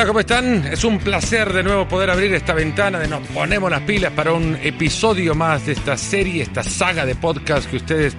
Hola, ¿cómo están? Es un placer de nuevo poder abrir esta ventana de Nos Ponemos las Pilas para un episodio más de esta serie, esta saga de podcast que ustedes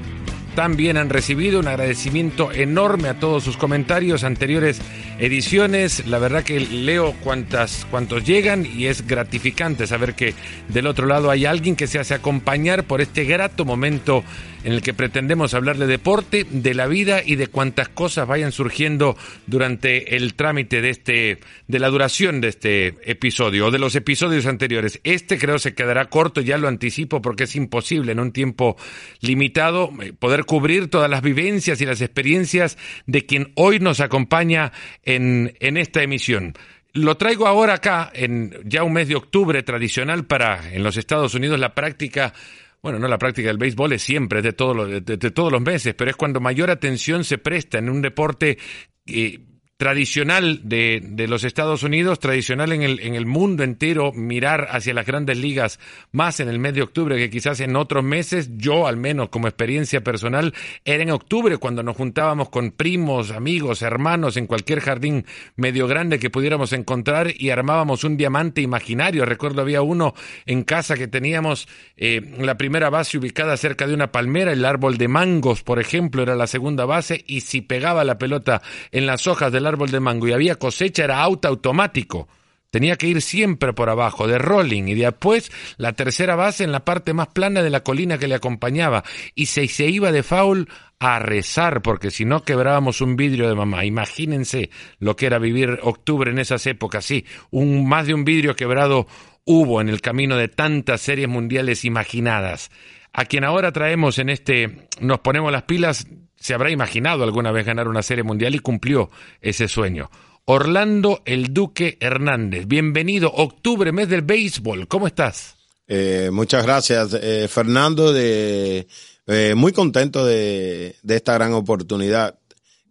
también han recibido. Un agradecimiento enorme a todos sus comentarios, anteriores ediciones. La verdad que leo cuantas, cuantos llegan y es gratificante saber que del otro lado hay alguien que se hace acompañar por este grato momento en el que pretendemos hablar de deporte, de la vida y de cuantas cosas vayan surgiendo durante el trámite de este, de la duración de este episodio o de los episodios anteriores. Este creo se quedará corto, ya lo anticipo porque es imposible en un tiempo limitado eh, poder cubrir todas las vivencias y las experiencias de quien hoy nos acompaña en, en esta emisión. Lo traigo ahora acá, en ya un mes de octubre tradicional para en los Estados Unidos la práctica bueno, no la práctica del béisbol es siempre, de, todo de, todos los meses, pero es cuando mayor atención se presta en un deporte que tradicional de, de, los Estados Unidos, tradicional en el, en el mundo entero, mirar hacia las grandes ligas más en el mes de octubre que quizás en otros meses. Yo, al menos como experiencia personal, era en octubre cuando nos juntábamos con primos, amigos, hermanos en cualquier jardín medio grande que pudiéramos encontrar y armábamos un diamante imaginario. Recuerdo había uno en casa que teníamos eh, la primera base ubicada cerca de una palmera, el árbol de mangos, por ejemplo, era la segunda base y si pegaba la pelota en las hojas del árbol de mango y había cosecha, era auto automático. Tenía que ir siempre por abajo, de rolling, y después la tercera base en la parte más plana de la colina que le acompañaba. Y se, se iba de foul a rezar, porque si no quebrábamos un vidrio de mamá. Imagínense lo que era vivir octubre en esas épocas. Sí, un, más de un vidrio quebrado hubo en el camino de tantas series mundiales imaginadas. A quien ahora traemos en este Nos ponemos las pilas, se habrá imaginado alguna vez ganar una serie mundial y cumplió ese sueño. Orlando el Duque Hernández, bienvenido, octubre, mes del béisbol, ¿cómo estás? Eh, muchas gracias, eh, Fernando, de, eh, muy contento de, de esta gran oportunidad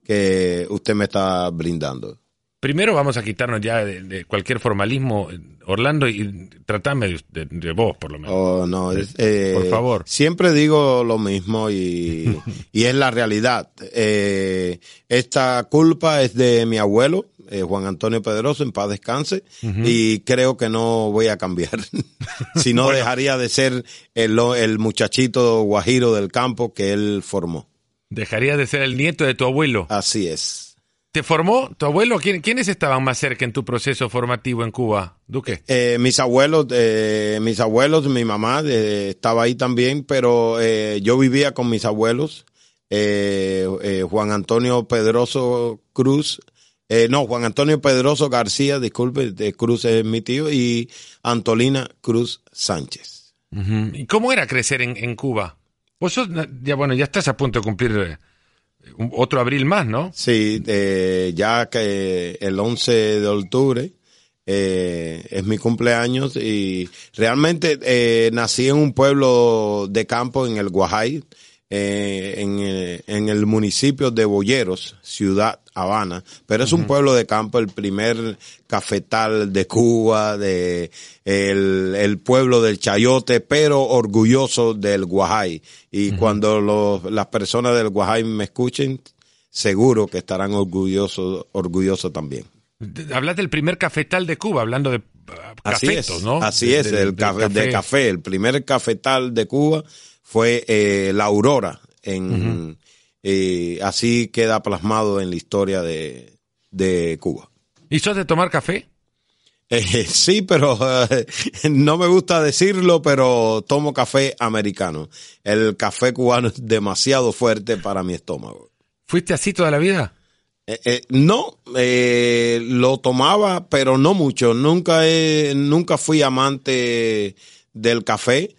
que usted me está brindando. Primero vamos a quitarnos ya de, cualquier formalismo, Orlando, y tratame de, vos, por lo menos. Oh, no, eh, por favor. Siempre digo lo mismo y, y es la realidad. Eh, esta culpa es de mi abuelo, eh, Juan Antonio Pedroso, en paz descanse, y creo que no voy a cambiar. si no, dejaría de ser el, el muchachito guajiro del campo que él formó. Dejaría de ser el nieto de tu abuelo. Así es. ¿Te formó tu abuelo? ¿Quiénes estaban más cerca en tu proceso formativo en Cuba, Duque? Eh, mis abuelos, eh, mis abuelos, mi mamá eh, estaba ahí también, pero eh, yo vivía con mis abuelos, Juan Antonio Pedroso Cruz, no, Juan Antonio Pedroso García, disculpe, de Cruz es mi tío, y Antolina Cruz Sánchez. ¿Y cómo era crecer en, en Cuba? Vos ya bueno, ya estás a punto de cumplir otro abril más, ¿no? Sí, eh, ya que el 11 de octubre eh, es mi cumpleaños y realmente eh, nací en un pueblo de campo en el Guajay, eh, en, eh, en, el municipio de Boyeros, ciudad Habana, pero es un pueblo de campo, el primer cafetal de Cuba, de el, el pueblo del Chayote, pero orgulloso del Guajay. Y cuando los, las personas del Guajay me escuchen, seguro que estarán orgullosos, orgullosos también. Hablas del primer cafetal de Cuba, hablando de cafetos, así ¿no? Así es, el café, de café, el primer cafetal de Cuba fue eh, la Aurora. En, eh, así queda plasmado en la historia de, de Cuba. ¿Y sos de tomar café? Eh, sí, pero eh, no me gusta decirlo, pero tomo café americano. El café cubano es demasiado fuerte para mi estómago. ¿Fuiste así toda la vida? Eh, no, lo tomaba, pero no mucho. Nunca, nunca fui amante del café.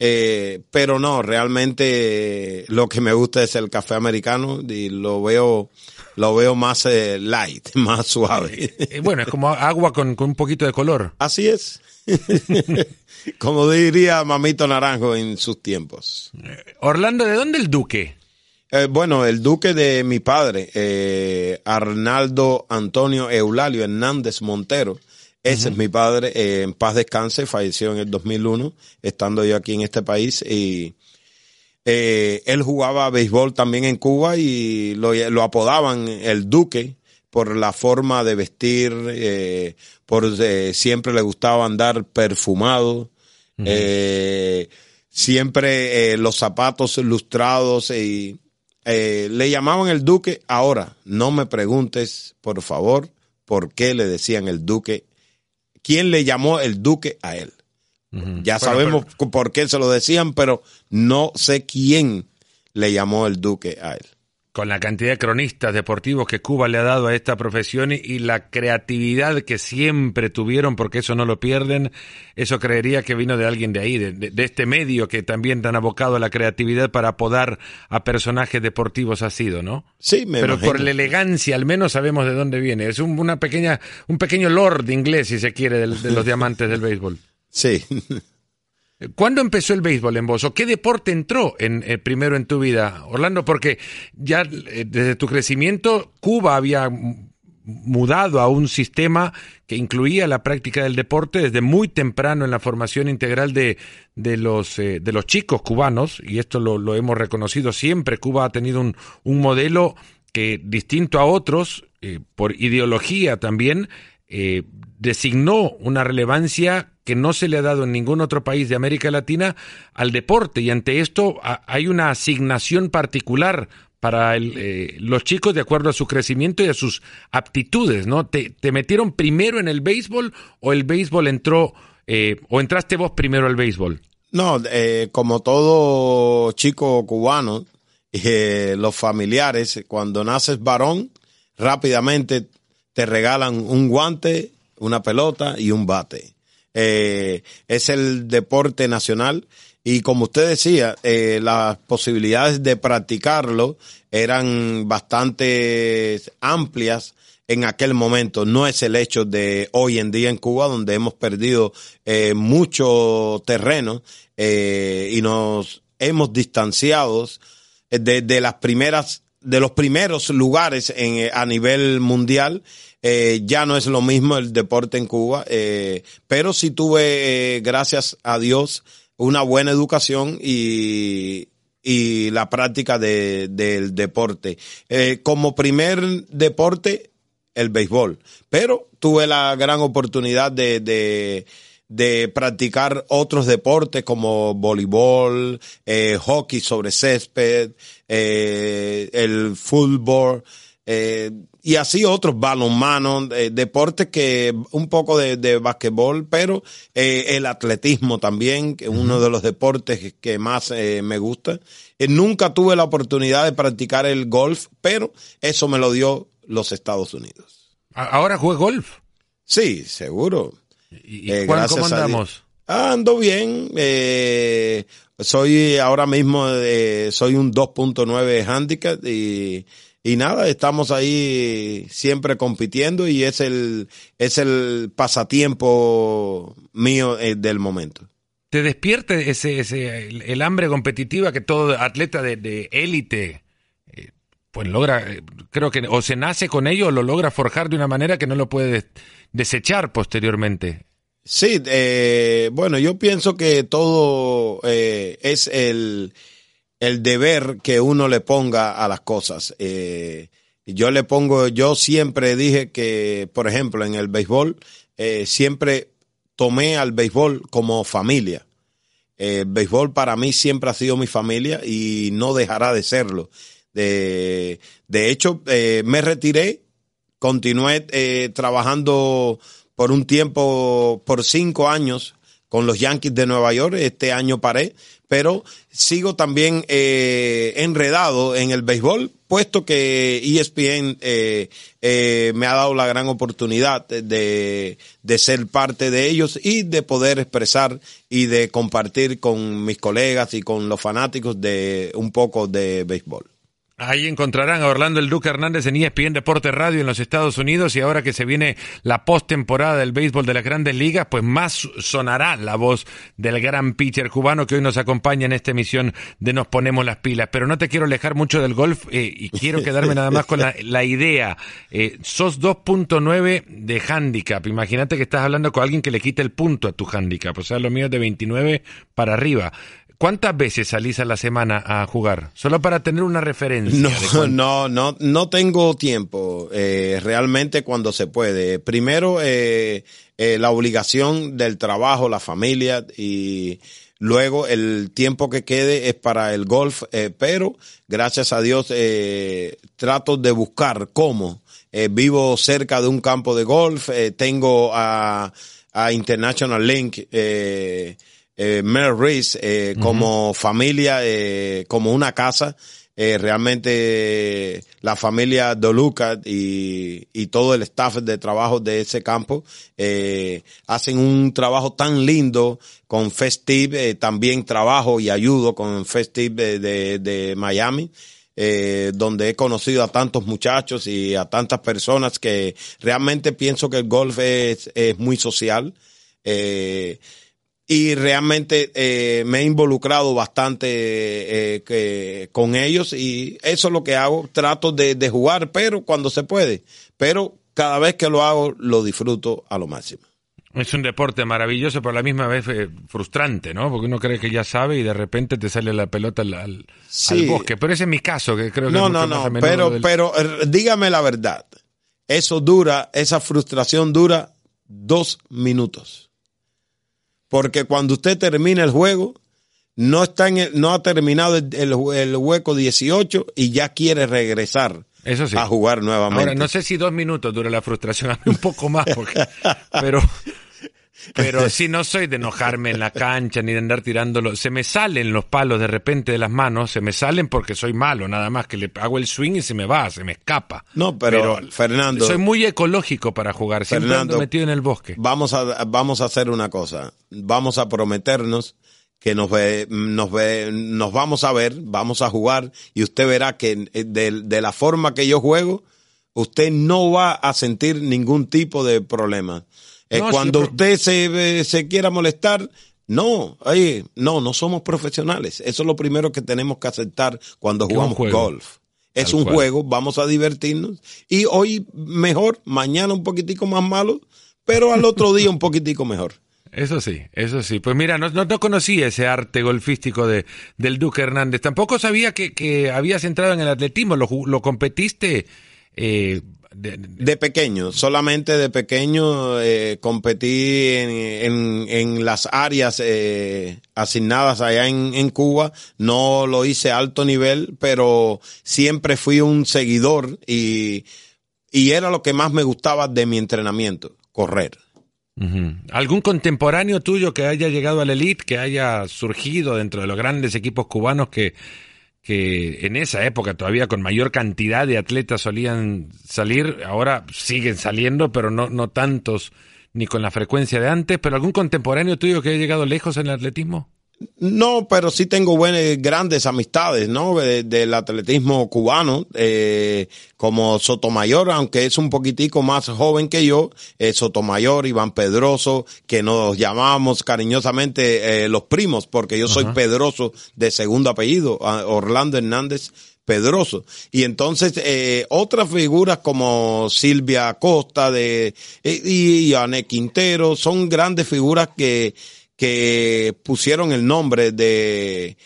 Eh, pero no, realmente lo que me gusta es el café americano y lo veo, lo veo más eh, light, más suave. Eh, bueno, es como agua con, con, un poquito de color. Así es. como diría Mamito Naranjo en sus tiempos. Orlando, ¿de dónde el duque? bueno, el duque de mi padre, Arnaldo Antonio Eulalio Hernández Montero ese es mi padre, eh, en paz descanse, falleció en el 2001, estando yo aquí en este país. Y eh, él jugaba béisbol también en Cuba y lo, lo, apodaban el Duque, por la forma de vestir, eh, por eh, siempre le gustaba andar perfumado, siempre los zapatos lustrados y le llamaban el duque. Ahora, no me preguntes, por favor, por qué le decían el duque, quién le llamó el duque a él. Ya sabemos por qué se lo decían, pero no sé quién le llamó el duque a él con la cantidad de cronistas deportivos que Cuba le ha dado a esta profesión y, la creatividad que siempre tuvieron, porque eso no lo pierden, eso creería que vino de alguien de ahí, de, este medio que también tan abocado a la creatividad para apodar a personajes deportivos ha sido, ¿no? Sí, me Pero por la elegancia, al menos sabemos de dónde viene. Es un, una pequeña, un pequeño lord inglés, si se quiere, de los diamantes del béisbol. Sí. ¿Cuándo empezó el béisbol en vos? ¿O qué deporte entró en, eh, primero en tu vida, Orlando? Porque ya eh, desde tu crecimiento, Cuba había mudado a un sistema que incluía la práctica del deporte desde muy temprano en la formación integral de, de, los, eh, de los chicos cubanos, y esto lo, hemos reconocido siempre. Cuba ha tenido un, un modelo que, distinto a otros, por ideología también, designó una relevancia que no se le ha dado en ningún otro país de América Latina al deporte y ante esto hay una asignación particular para eh, los chicos de acuerdo a su crecimiento y a sus aptitudes, ¿no? ¿Te, metieron primero en el béisbol o el béisbol entró eh, o entraste vos primero al béisbol? No, eh, como todo chico cubano, los familiares, cuando naces varón, rápidamente te regalan un guante, una pelota y un bate. Eh, es el deporte nacional y como usted decía, eh, las posibilidades de practicarlo eran bastante amplias en aquel momento. No es el hecho de hoy en día en Cuba, donde hemos perdido eh, mucho terreno y nos hemos distanciado de, las primeras, de los primeros lugares en, a nivel mundial eh, ya no es lo mismo el deporte en Cuba, eh, pero sí tuve, eh, gracias a Dios, una buena educación y, y la práctica de, del deporte. como primer deporte, el béisbol, pero tuve la gran oportunidad de de practicar otros deportes como voleibol, hockey sobre césped, el fútbol, eh, y así otros balonmano, eh, deportes que un poco de, de basquetbol, pero eh, el atletismo también, que es uno de los deportes que más eh, me gusta. nunca tuve la oportunidad de practicar el golf, pero eso me lo dio los Estados Unidos. ¿Ahora juega golf? Sí, seguro. ¿Y, cómo andamos? Ah, ando bien. soy ahora mismo, soy un 2.9 handicap y y nada, estamos ahí siempre compitiendo y es el, es el pasatiempo mío eh, del momento. ¿Te despierta ese, ese, el, hambre competitiva que todo atleta de élite eh, pues logra, eh, creo que o se nace con ello o lo logra forjar de una manera que no lo puede desechar posteriormente? Sí, bueno, yo pienso que todo es el el deber que uno le ponga a las cosas. Eh, yo le pongo, yo siempre dije que, por ejemplo, en el béisbol, eh, siempre tomé al béisbol como familia. El béisbol para mí siempre ha sido mi familia y no dejará de serlo. De, de hecho, eh, me retiré, continué trabajando por un tiempo, por cinco años con los Yankees de Nueva York. Este año paré, pero sigo también eh, enredado en el béisbol, puesto que ESPN eh, eh, me ha dado la gran oportunidad de, de ser parte de ellos y de poder expresar y de compartir con mis colegas y con los fanáticos de un poco de béisbol. Ahí encontrarán a Orlando el Duque Hernández en ESPN Deporte Radio en los Estados Unidos y ahora que se viene la postemporada del béisbol de las grandes ligas, pues más sonará la voz del gran pitcher cubano que hoy nos acompaña en esta emisión de Nos Ponemos las Pilas. Pero no te quiero alejar mucho del golf eh, y quiero quedarme nada más con la, idea. Eh, sos 2.9 de handicap. Imagínate que estás hablando con alguien que le quite el punto a tu handicap. O sea, lo mío es de 29 para arriba. ¿Cuántas veces salís a la semana a jugar? Solo para tener una referencia. No, no, no, no tengo tiempo. Eh, realmente cuando se puede. Primero, eh, eh, la obligación del trabajo, la familia y luego el tiempo que quede es para el golf. Eh, pero gracias a Dios eh, trato de buscar cómo. Vivo cerca de un campo de golf. eh, tengo a, a International Link. Eh, Mel Reese eh, como familia, eh, como una casa. Eh, realmente la familia Doluca y, y todo el staff de trabajo de ese campo hacen un trabajo tan lindo con Festive. también trabajo y ayudo con Festive de, de, de Miami. Eh, donde he conocido a tantos muchachos y a tantas personas que realmente pienso que el golf es, es muy social. Eh, y realmente eh, me he involucrado bastante eh, que, con ellos y eso es lo que hago. Trato de, de jugar, pero cuando se puede. Pero cada vez que lo hago, lo disfruto a lo máximo. Es un deporte maravilloso, pero a la misma vez eh, frustrante, ¿no? Porque uno cree que ya sabe y de repente te sale la pelota al, al, Sí. al bosque. Pero ese es mi caso, que creo que No, es no, mucho más no, a menudo pero, del- pero eh, dígame la verdad. Eso dura, esa frustración dura dos minutos. Porque cuando usted termina el juego, no, está en el- no ha terminado el, el- el hueco 18 y ya quiere regresar Eso sí. a jugar nuevamente. Ahora, no sé si dos minutos dura la frustración, a mí un poco más, porque, pero, pero sí, no soy de enojarme en la cancha ni de andar tirándolo. Se me salen los palos de repente de las manos, se me salen porque soy malo, nada más que le hago el swing y se me va, se me escapa. No, pero, Fernando, soy muy ecológico para jugar, siempre Fernando, ando metido en el bosque. vamos a, vamos a hacer una cosa. Vamos a prometernos que nos ve, nos ve, nos vamos a ver, vamos a jugar y usted verá que eh, de, de la forma que yo juego, usted no va a sentir ningún tipo de problema. Eh, No, cuando usted se, se quiera molestar, no, oye, no, no somos profesionales. Eso es lo primero que tenemos que aceptar cuando jugamos golf. Es Tal un cual. juego, vamos a divertirnos. Y hoy mejor, mañana un poquitico más malo, pero al otro día un poquitico mejor. Eso sí, eso sí. Pues mira, no, no, no conocía ese arte golfístico de, del Duque Hernández. Tampoco sabía que, que habías entrado en el atletismo. Lo, lo competiste eh, de- de- De pequeño, solamente de pequeño eh, competí en, en, en las áreas eh, asignadas allá en, en Cuba. No lo hice a alto nivel, pero siempre fui un seguidor y, y era lo que más me gustaba de mi entrenamiento, correr. ¿Algún contemporáneo tuyo que haya llegado a la elite, que haya surgido dentro de los grandes equipos cubanos que, que en esa época todavía con mayor cantidad de atletas solían salir, ahora siguen saliendo, pero no, no tantos ni con la frecuencia de antes, pero algún contemporáneo tuyo que haya llegado lejos en el atletismo? No, pero sí tengo buenas, grandes amistades, ¿no? De- del atletismo cubano, eh, como Sotomayor, aunque es un poquitico más joven que yo, eh, Sotomayor, Iván Pedroso, que nos llamábamos cariñosamente eh, los primos, porque yo soy Pedroso de segundo apellido, Orlando Hernández Pedroso. Y entonces, eh, otras figuras como Silvia Costa de, eh, y Ané Quintero, son grandes figuras que, que pusieron el nombre de,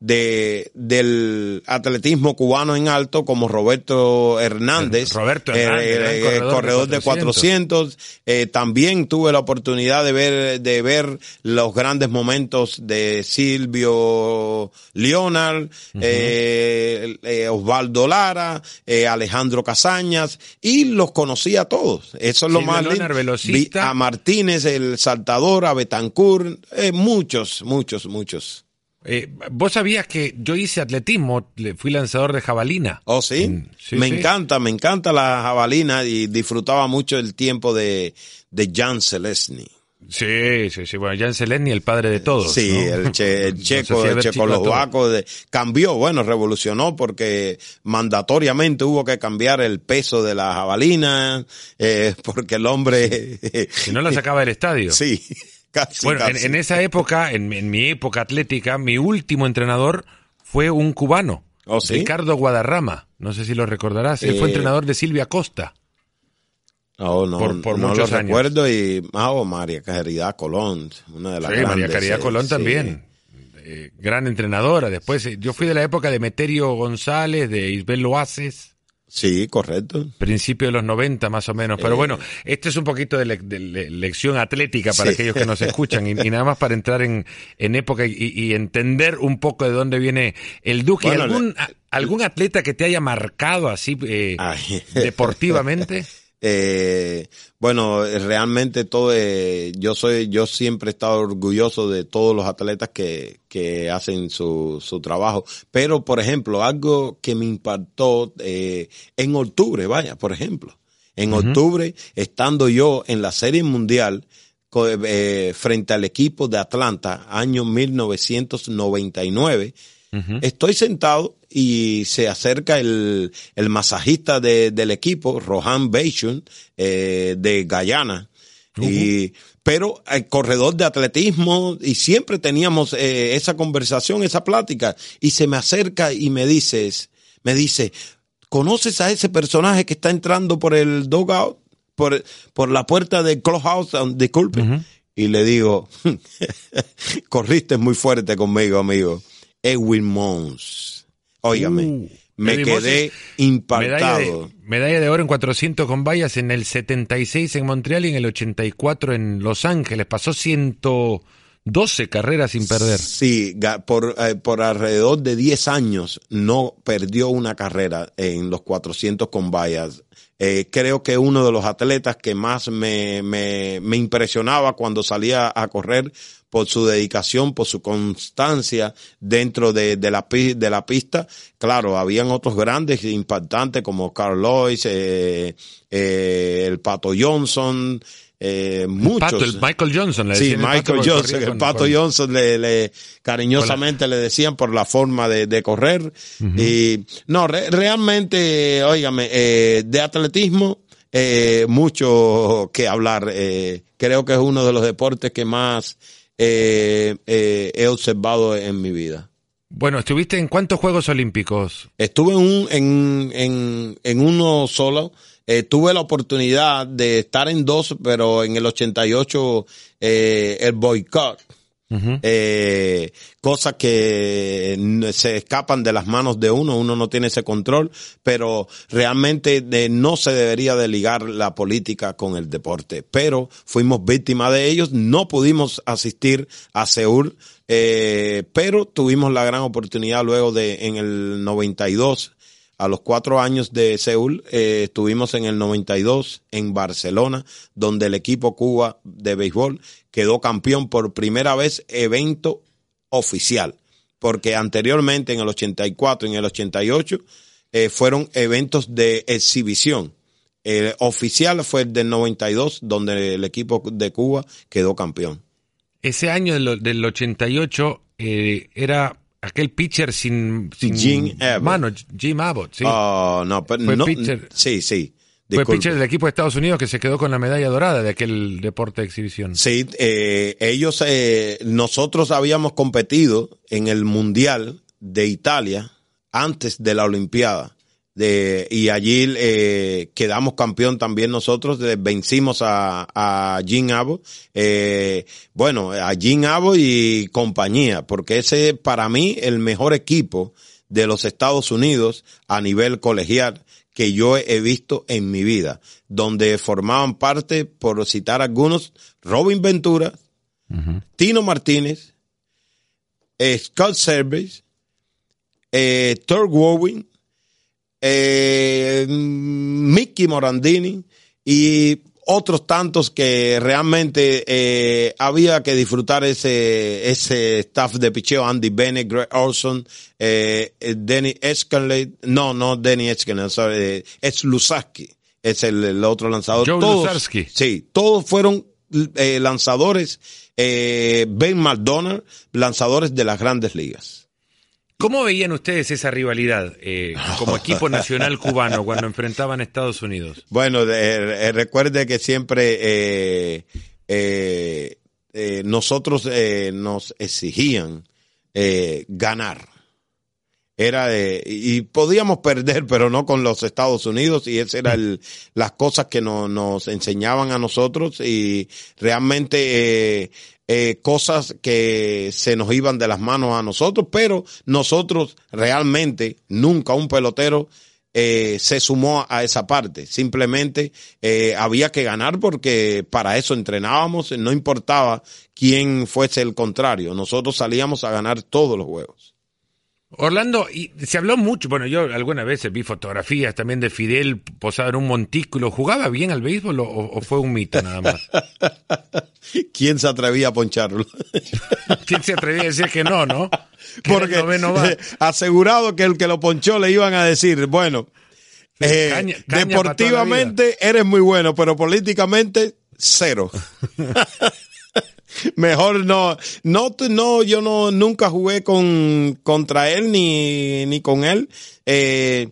de del atletismo cubano en alto como Roberto Hernández, Roberto Hernández, gran eh, corredor de corredor de 400. Eh, también tuve la oportunidad de ver de ver los grandes momentos de Silvio Leonard, eh, eh, Osvaldo Lara, eh, Alejandro Casañas y los conocí a todos. Eso es lo Silvio más lindo. Leonard, velocista. Vi a Martínez, el saltador, a Betancourt, eh, muchos, muchos, muchos. Eh, Vos sabías que yo hice atletismo, le- fui lanzador de jabalina. Oh, sí. Sí, me sí. encanta, me encanta la jabalina y disfrutaba mucho el tiempo de, de Jan Selesny. Sí, sí, sí. Bueno, Jan Selesny, el padre de todos. Sí, ¿no? el, che- el checo, el checoslovaco de- cambió, bueno, revolucionó porque mandatoriamente hubo que cambiar el peso de la jabalina, eh, porque el hombre. Si no la sacaba del estadio. sí, casi, Bueno, en, casi. en esa época, en, en mi época atlética, mi último entrenador fue un cubano, ¿Oh, sí? Ricardo Guadarrama. No sé si lo recordarás. Él fue Eh, entrenador de Silvia Costa. No, no, por- por no lo muchos años. recuerdo y ah, oh, María Caridad Colón, una de las Sí, grandes. María Caridad eh, Colón sí. también. eh, gran entrenadora. Después, eh, yo fui de la época de Meterio González, de Isbel Loaces. Sí, correcto. Principio de los 90 más o menos. Pero bueno, esto es un poquito de, lección atlética para aquellos que nos escuchan y, nada más para entrar en, en época y, entender un poco de dónde viene el Duque. ¿Algún, ¿Algún atleta que te haya marcado así deportivamente? Eh, bueno, realmente todo, eh, yo soy, yo siempre he estado orgulloso de todos los atletas que, que hacen su, su trabajo. Pero, por ejemplo, algo que me impactó, eh, en octubre, vaya, por ejemplo. En octubre, estando yo en la Serie Mundial, eh, frente al equipo de Atlanta, año 1999, Estoy sentado y se acerca el, el masajista de, del equipo, Rohan Beisun, eh, de Guyana. Y, pero el corredor de atletismo y siempre teníamos eh, esa conversación, esa plática y se me acerca y me dices, me dice, ¿conoces a ese personaje que está entrando por el dugout, por, por la puerta del clubhouse? Disculpe. Y le digo, corriste muy fuerte conmigo, amigo. Edwin Mons. Óigame, uh, me quedé impactado. Medalla de, oro en 400 con vallas en el 76 en Montreal y en el 84 en Los Ángeles. Pasó 112 carreras sin perder. Sí, por, eh, por alrededor de 10 años no perdió una carrera en los 400 con vallas. Eh, creo que uno de los atletas que más me, me, me impresionaba cuando salía a correr por su dedicación, por su constancia dentro de, de, la, de la pista. Claro, habían otros grandes impactantes como Carl Lois, eh, eh, el Pato Johnson, eh, muchos. el Michael Johnson, le Sí, Michael Johnson, el Pato Johnson le, le cariñosamente le decían por la forma de, de correr. Y no, realmente, óigame, eh, de atletismo, eh, mucho que hablar. Creo que es uno de los deportes que más he observado en mi vida. Bueno, ¿estuviste en cuántos Juegos Olímpicos? Estuve en, un, en, en, en uno solo. Eh, tuve la oportunidad de estar en dos, pero en el 88 eh, el boicot eh, cosas que se escapan de las manos de uno, uno no tiene ese control, pero realmente no se debería de ligar la política con el deporte. Pero fuimos víctimas de ellos, no pudimos asistir a Seúl, eh, pero tuvimos la gran oportunidad luego de en el 92 a los cuatro años de Seúl, eh, estuvimos en el 92 en Barcelona, donde el equipo Cuba de béisbol quedó campeón por primera vez evento oficial, porque anteriormente en el 84 y en el 88 eh, fueron eventos de exhibición. El oficial fue el del 92, donde el equipo de Cuba quedó campeón. Ese año del, 88 eh, era aquel pitcher sin, sin Jim Abbott. mano, Jim Abbott, sí. Oh, no, pero fue no, pitcher, sí, sí. Fue pitcher del equipo de Estados Unidos que se quedó con la medalla dorada de aquel deporte de exhibición. Sí, eh, ellos, eh, nosotros habíamos competido en el Mundial de Italia antes de la Olimpiada de, y allí eh, quedamos campeón también nosotros, vencimos a, a Jim Abo, eh, bueno, a Jim Abo y compañía, porque ese para mí el mejor equipo de los Estados Unidos a nivel colegial que yo he visto en mi vida, donde formaban parte, por citar algunos, Robin Ventura, Tino Martínez, Scott Service, eh, Thor Warwin, eh, Mickey Morandini y otros tantos que realmente eh, había que disfrutar ese, ese staff de picheo, Andy Bennett, Greg Olson, eh, eh Denny Escalade, no, no Denny Escalade, sorry, es Lusaski, es el, otro lanzador. Joe todos, Sí, todos fueron eh, lanzadores, eh, Ben McDonald, lanzadores de las grandes ligas. ¿Cómo veían ustedes esa rivalidad eh, como equipo nacional cubano cuando enfrentaban a Estados Unidos? Bueno, eh, recuerde que siempre eh, nosotros nos exigían ganar. Era de, y podíamos perder, pero no con los Estados Unidos y esas eran las cosas que nos enseñaban a nosotros y realmente eh, eh, cosas que se nos iban de las manos a nosotros, pero nosotros realmente nunca un pelotero eh, se sumó a esa parte. Simplemente eh, había que ganar porque para eso entrenábamos, no importaba quién fuese el contrario, nosotros salíamos a ganar todos los juegos. Orlando, y se habló mucho, bueno, yo algunas veces vi fotografías también de Fidel posado en un montículo. ¿Jugaba bien al béisbol o, fue un mito nada más? ¿Quién se atrevía a poncharlo? ¿Quién se atrevía a decir que no, no? Porque asegurado que el que lo ponchó le iban a decir, bueno, eh, deportivamente eres muy bueno, pero políticamente cero. Mejor no, no, no, yo no, nunca jugué con, contra él ni, ni con él, eh,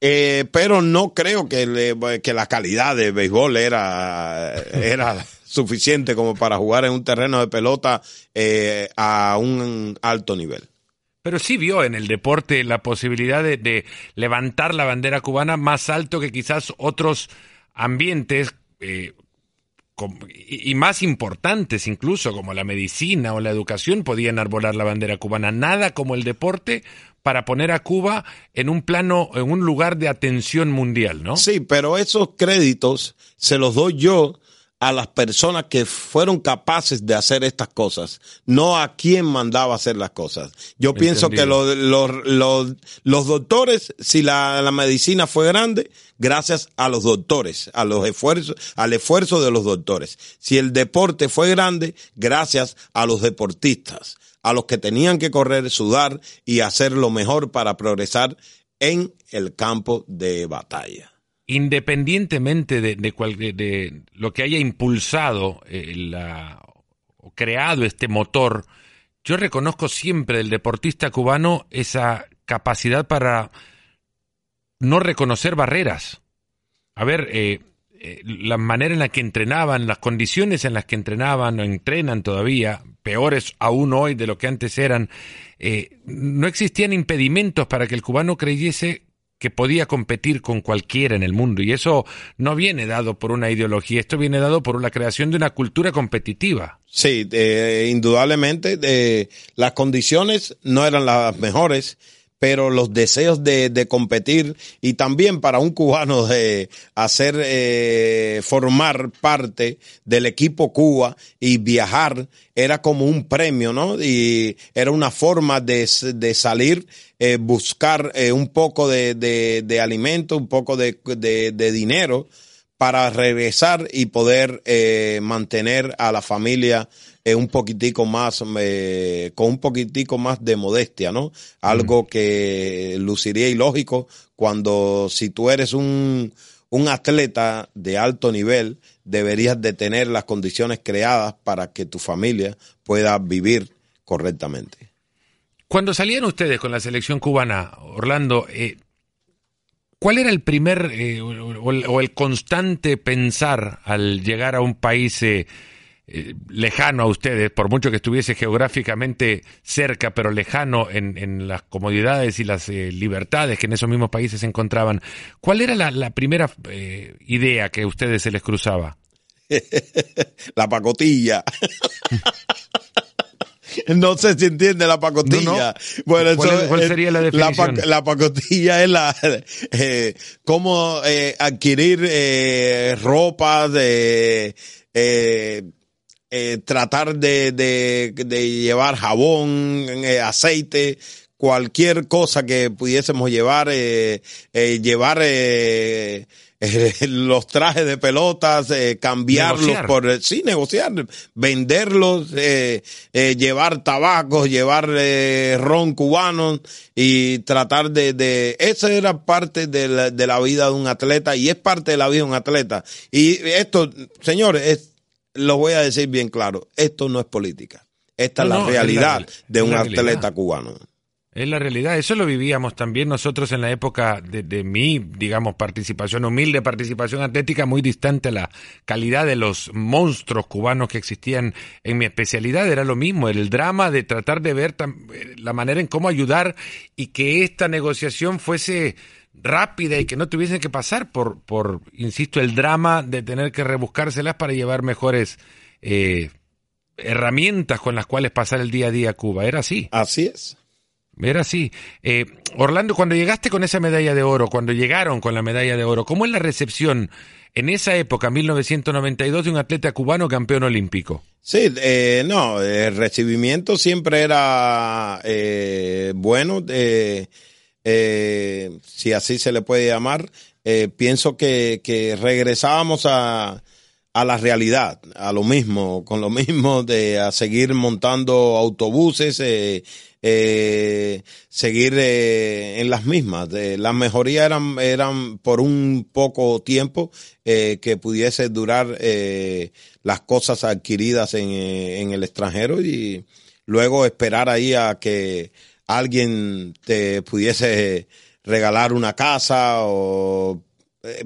eh, pero no creo que, que la calidad de béisbol era, era suficiente como para jugar en un terreno de pelota eh, a un alto nivel. Pero sí vio en el deporte la posibilidad de, levantar la bandera cubana más alto que quizás otros ambientes y más importantes incluso como la medicina o la educación podían arbolar la bandera cubana. Nada como el deporte para poner a Cuba en un plano, en un lugar de atención mundial, ¿no? Sí, pero esos créditos se los doy yo a las personas que fueron capaces de hacer estas cosas, no a quien mandaba hacer las cosas. Yo pienso que los, los, doctores, si la, la, medicina fue grande, gracias a los doctores, a los esfuerzos, al esfuerzo de los doctores. Si el deporte fue grande, gracias a los deportistas, a los que tenían que correr, sudar y hacer lo mejor para progresar en el campo de batalla independientemente de, de, lo que haya impulsado eh, o creado este motor, yo reconozco siempre del deportista cubano esa capacidad para no reconocer barreras. A ver, eh, eh, la manera en la que entrenaban, las condiciones en las que entrenaban o entrenan todavía, peores aún hoy de lo que antes eran, no existían impedimentos para que el cubano creyese que podía competir con cualquiera en el mundo. Y eso no viene dado por una ideología, esto viene dado por la creación de una cultura competitiva. Sí, eh, indudablemente eh, las condiciones no eran las mejores pero los deseos de, de, competir y también para un cubano de hacer, eh, formar parte del equipo Cuba y viajar era como un premio, ¿no? Y era una forma de, de salir, eh, buscar eh, un poco de, de, de, alimento, un poco de, de dinero para regresar y poder eh, mantener a la familia eh, un poquitico más, eh, con un poquitico más de modestia, ¿no? Algo que luciría ilógico cuando si tú eres un, un atleta de alto nivel, deberías de tener las condiciones creadas para que tu familia pueda vivir correctamente. Cuando salían ustedes con la selección cubana, Orlando, eh, ¿cuál era el primer o, el constante pensar al llegar a un país eh, lejano a ustedes, por mucho que estuviese geográficamente cerca, pero lejano en, las comodidades y las eh, libertades que en esos mismos países se encontraban, ¿cuál era la, primera eh, idea que a ustedes se les cruzaba? la pacotilla. No sé si entiende la pacotilla. Bueno, ¿Cuál, sería la definición? La, pacotilla es la cómo adquirir ropa de eh, tratar de, de, llevar jabón, eh, aceite, cualquier cosa que pudiésemos llevar, eh, llevar los trajes de pelotas, cambiarlos por, sí, negociar, venderlos, llevar tabacos, llevar ron cubano y tratar de, de, esa era parte de la, de la vida de un atleta y es parte de la vida de un atleta. Y esto, señores, es lo voy a decir bien claro, esto no es política. Esta es la realidad de un atleta cubano. Es la realidad, eso lo vivíamos también nosotros en la época de, de, mi, digamos, participación, humilde participación atlética, muy distante a la calidad de los monstruos cubanos que existían en mi especialidad. Era lo mismo, el drama de tratar de ver la manera en cómo ayudar y que esta negociación fuese rápida y que no tuviesen que pasar por, por insisto, el drama de tener que rebuscárselas para llevar mejores eh, herramientas con las cuales pasar el día a día a Cuba. Era así. Así es. Era así. Eh, Orlando, cuando llegaste con esa medalla de oro, cuando llegaron con la medalla de oro, ¿cómo es la recepción en esa época, 1992, de un atleta cubano campeón olímpico? Sí, eh, no, el recibimiento siempre era eh, bueno, eh, si así se le puede llamar. Eh, pienso que, que regresábamos a, a la realidad, a lo mismo, con lo mismo de a seguir montando autobuses, eh, eh, seguir en las mismas. Las mejorías eran, eran por un poco tiempo que pudiese durar las cosas adquiridas en, en el extranjero y luego esperar ahí a que alguien te pudiese regalar una casa o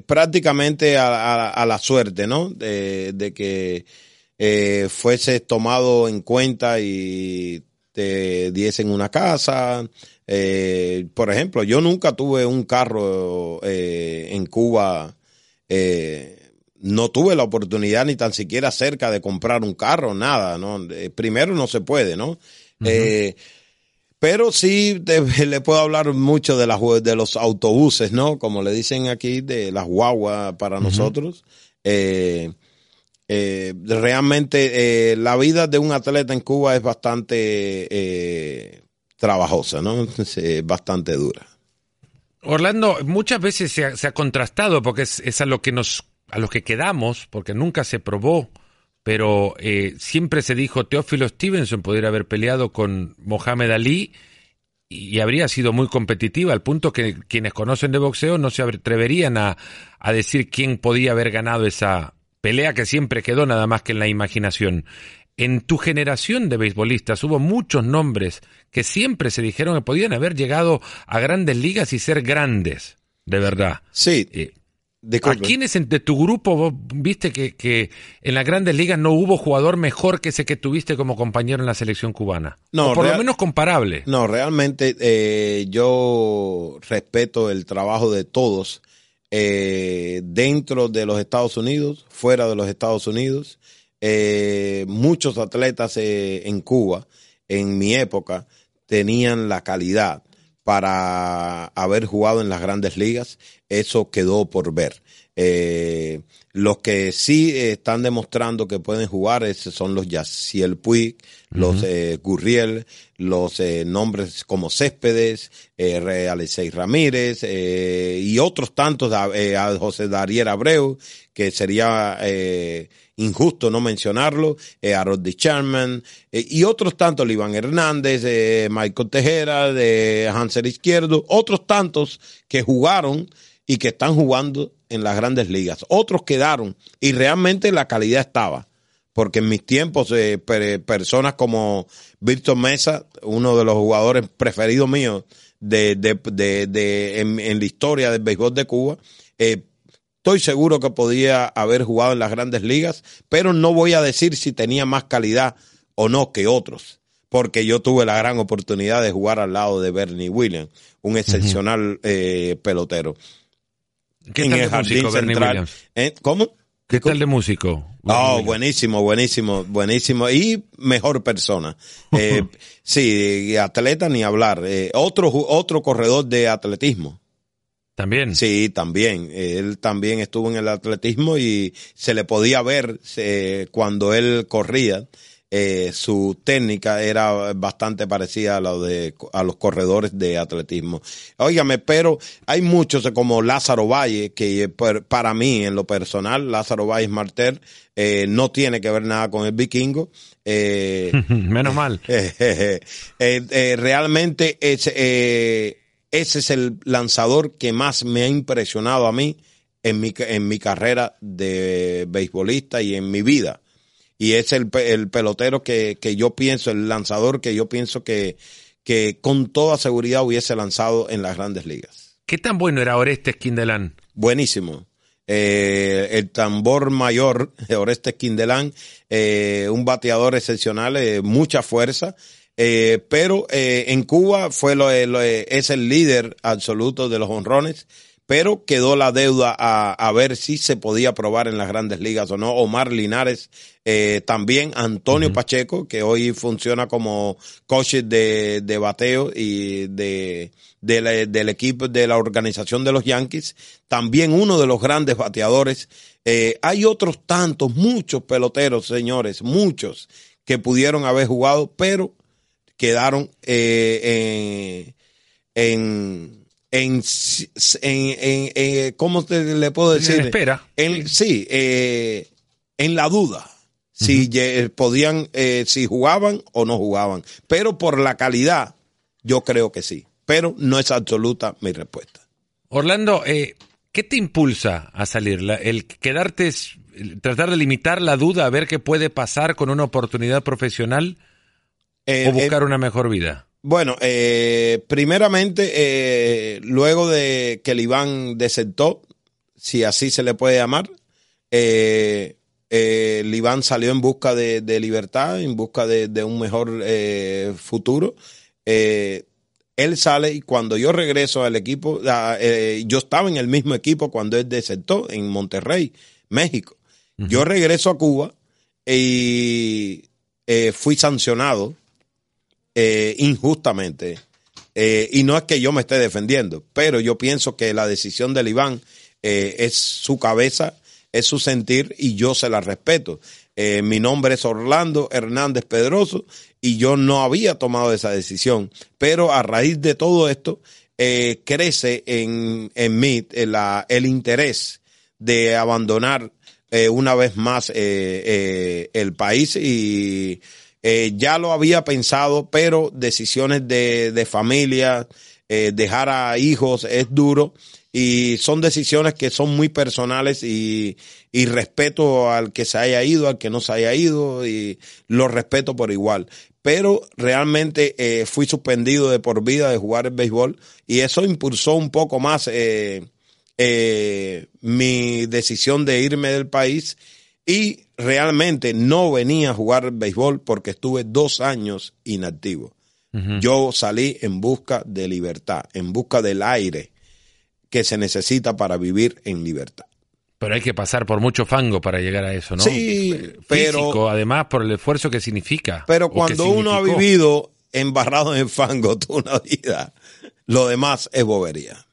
prácticamente a, a, a, la suerte, ¿no? De, de que eh, fuese tomado en cuenta y te diesen una casa. Eh, por ejemplo, yo nunca tuve un carro eh, en Cuba. Eh, no tuve la oportunidad ni tan siquiera cerca de comprar un carro, nada, ¿no? primero no se puede, ¿no? Uh -huh. Pero sí le puedo hablar mucho de, las, de los autobuses, ¿no? Como le dicen aquí, de las guaguas para uh -huh. nosotros. Eh, eh, realmente eh, la vida de un atleta en Cuba es bastante eh, trabajosa, ¿no? Es bastante dura. Orlando, muchas veces se ha, se ha contrastado porque es, es, a lo que nos, a lo que quedamos, porque nunca se probó, pero eh, siempre se dijo Teófilo Stevenson podría haber peleado con Mohamed Ali y habría sido muy competitiva, al punto que quienes conocen de boxeo no se atreverían a, a decir quién podía haber ganado esa, pelea que siempre quedó nada más que en la imaginación. En tu generación de beisbolistas hubo muchos nombres que siempre se dijeron que podían haber llegado a grandes ligas y ser grandes, de verdad. Sí. Eh, ¿A quiénes de tu grupo vos viste que, que, en las grandes ligas no hubo jugador mejor que ese que tuviste como compañero en la selección cubana? No, o por real, lo menos comparable. No, realmente eh, yo respeto el trabajo de todos eh, dentro de los Estados Unidos, fuera de los Estados Unidos. Eh, muchos atletas en Cuba, en mi época, tenían la calidad para haber jugado en las grandes ligas. Eso quedó por ver. Eh, los que sí están demostrando que pueden jugar es, son los Yaciel Puig, uh -huh. los eh, Gurriel, los eh, nombres como Céspedes, eh, Alexei Ramírez eh, y otros tantos, eh, a José Dariel Abreu, que sería eh, injusto no mencionarlo, eh, a Roddy Charman eh, y otros tantos, Iván Hernández, eh, Michael Tejera, de Hansel Izquierdo, otros tantos que jugaron y que están jugando en las grandes ligas. Otros quedaron y realmente la calidad estaba. Porque en mis tiempos, eh, per, personas como Víctor Mesa, uno de los jugadores preferidos míos de, de, de, de en, en, la historia del béisbol de Cuba, eh, estoy seguro que podía haber jugado en las grandes ligas, pero no voy a decir si tenía más calidad o no que otros, porque yo tuve la gran oportunidad de jugar al lado de Bernie Williams, un excepcional uh -huh. eh, pelotero. ¿Qué en tal el jardín músico, central. ¿Eh? ¿Cómo? ¿Qué tal de músico? Oh, buenísimo, buenísimo, buenísimo. Y mejor persona. Eh, sí, atleta ni hablar. Eh, otro, otro corredor de atletismo. También. Sí, también. Él también estuvo en el atletismo y se le podía ver eh, cuando él corría eh, su técnica era bastante parecida a lo de a los corredores de atletismo. Óigame, pero hay muchos como Lázaro Valle que para mí en lo personal Lázaro Valle Martel eh, no tiene que ver nada con el vikingo. Eh, Menos mal. Eh, realmente es, ese es el lanzador que más me ha impresionado a mí en mi, en mi carrera de beisbolista y en mi vida y es el, el pelotero que, que, yo pienso, el lanzador que yo pienso que, que con toda seguridad hubiese lanzado en las grandes ligas. ¿Qué tan bueno era Orestes Quindelán? Buenísimo. Eh, el tambor mayor, Orestes Quindelán, eh, un bateador excepcional, eh, mucha fuerza. Eh, pero eh, en Cuba fue lo, lo, es el líder absoluto de los honrones pero quedó la deuda a, a, ver si se podía probar en las grandes ligas o no. Omar Linares, eh, también Antonio uh -huh. Pacheco, que hoy funciona como coach de, de bateo y de, de la, del equipo de la organización de los Yankees, también uno de los grandes bateadores. Eh, hay otros tantos, muchos peloteros, señores, muchos que pudieron haber jugado, pero quedaron eh, en, en en, en, en, en, ¿cómo te, le puedo decir? En espera. En, sí, eh, en la duda. Si uh -huh. podían, eh, si jugaban o no jugaban. Pero por la calidad, yo creo que sí. Pero no es absoluta mi respuesta. Orlando, eh, ¿qué te impulsa a salir? La, el quedarte, tratar de limitar la duda, a ver qué puede pasar con una oportunidad profesional o buscar una mejor vida. Bueno, eh, primeramente, eh, luego de que el Iván desertó, si así se le puede llamar, eh, el Iván salió en busca de, de libertad, en busca de, de un mejor eh, futuro. él sale y cuando yo regreso al equipo, yo estaba en el mismo equipo cuando él desertó en Monterrey, México. Uh -huh. Yo regreso a Cuba y fui sancionado eh, injustamente. Eh, y no es que yo me esté defendiendo, pero yo pienso que la decisión del Iván eh, es su cabeza, es su sentir y yo se la respeto. Eh, mi nombre es Orlando Hernández Pedroso y yo no había tomado esa decisión, pero a raíz de todo esto crece en, en mí el interés de abandonar una vez más el país y eh, ya lo había pensado, pero decisiones de, de familia, eh, dejar a hijos es duro y son decisiones que son muy personales y, y, respeto al que se haya ido, al que no se haya ido y lo respeto por igual. Pero realmente eh, fui suspendido de por vida de jugar el béisbol y eso impulsó un poco más eh, mi decisión de irme del país y realmente no venía a jugar béisbol porque estuve dos años inactivo. Uh -huh. Yo salí en busca de libertad, en busca del aire que se necesita para vivir en libertad. Pero hay que pasar por mucho fango para llegar a eso, ¿no? Sí, Físico, pero además por el esfuerzo que significa. Pero cuando uno ha vivido embarrado en fango toda una vida, lo demás es bobería.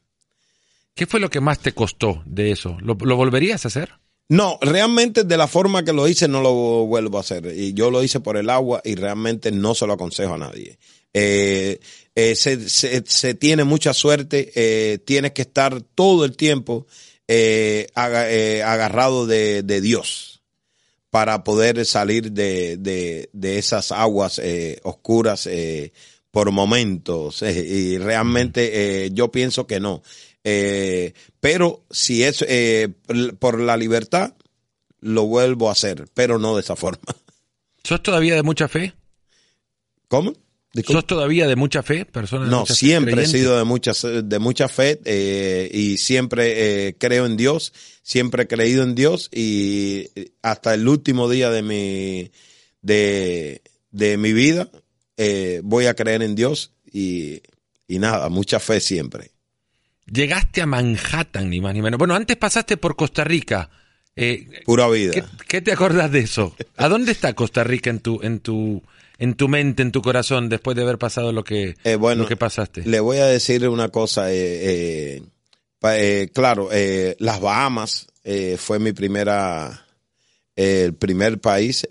¿Qué fue lo que más te costó de eso? ¿Lo, lo volverías a hacer? No, realmente de la forma que lo hice no lo vuelvo a hacer. Y yo lo hice por el agua y realmente no se lo aconsejo a nadie. Eh, eh, se, se, se, tiene mucha suerte, eh, tienes que estar todo el tiempo eh, eh, agarrado de, de, Dios para poder salir de, de, de esas aguas oscuras por momentos. y realmente yo pienso que no. Eh, pero si es eh, por la libertad, lo vuelvo a hacer, pero no de esa forma. ¿Sos todavía de mucha fe? ¿Cómo? Disculpe. ¿Sos todavía de mucha fe? Persona no, mucha siempre fe, he sido de mucha, de mucha fe eh, y siempre eh, creo en Dios, siempre he creído en Dios y hasta el último día de mi, de, de mi vida eh, voy a creer en Dios y, y nada, mucha fe siempre. Llegaste a Manhattan, ni más ni menos. Bueno, antes pasaste por Costa Rica. Eh, Pura vida. ¿qué, ¿qué, te acordás de eso? ¿A dónde está Costa Rica en tu, en tu, en tu mente, en tu corazón, después de haber pasado lo que, eh, bueno, lo que pasaste? Le voy a decir una cosa. Eh, eh claro, las Bahamas fue mi primera, el primer país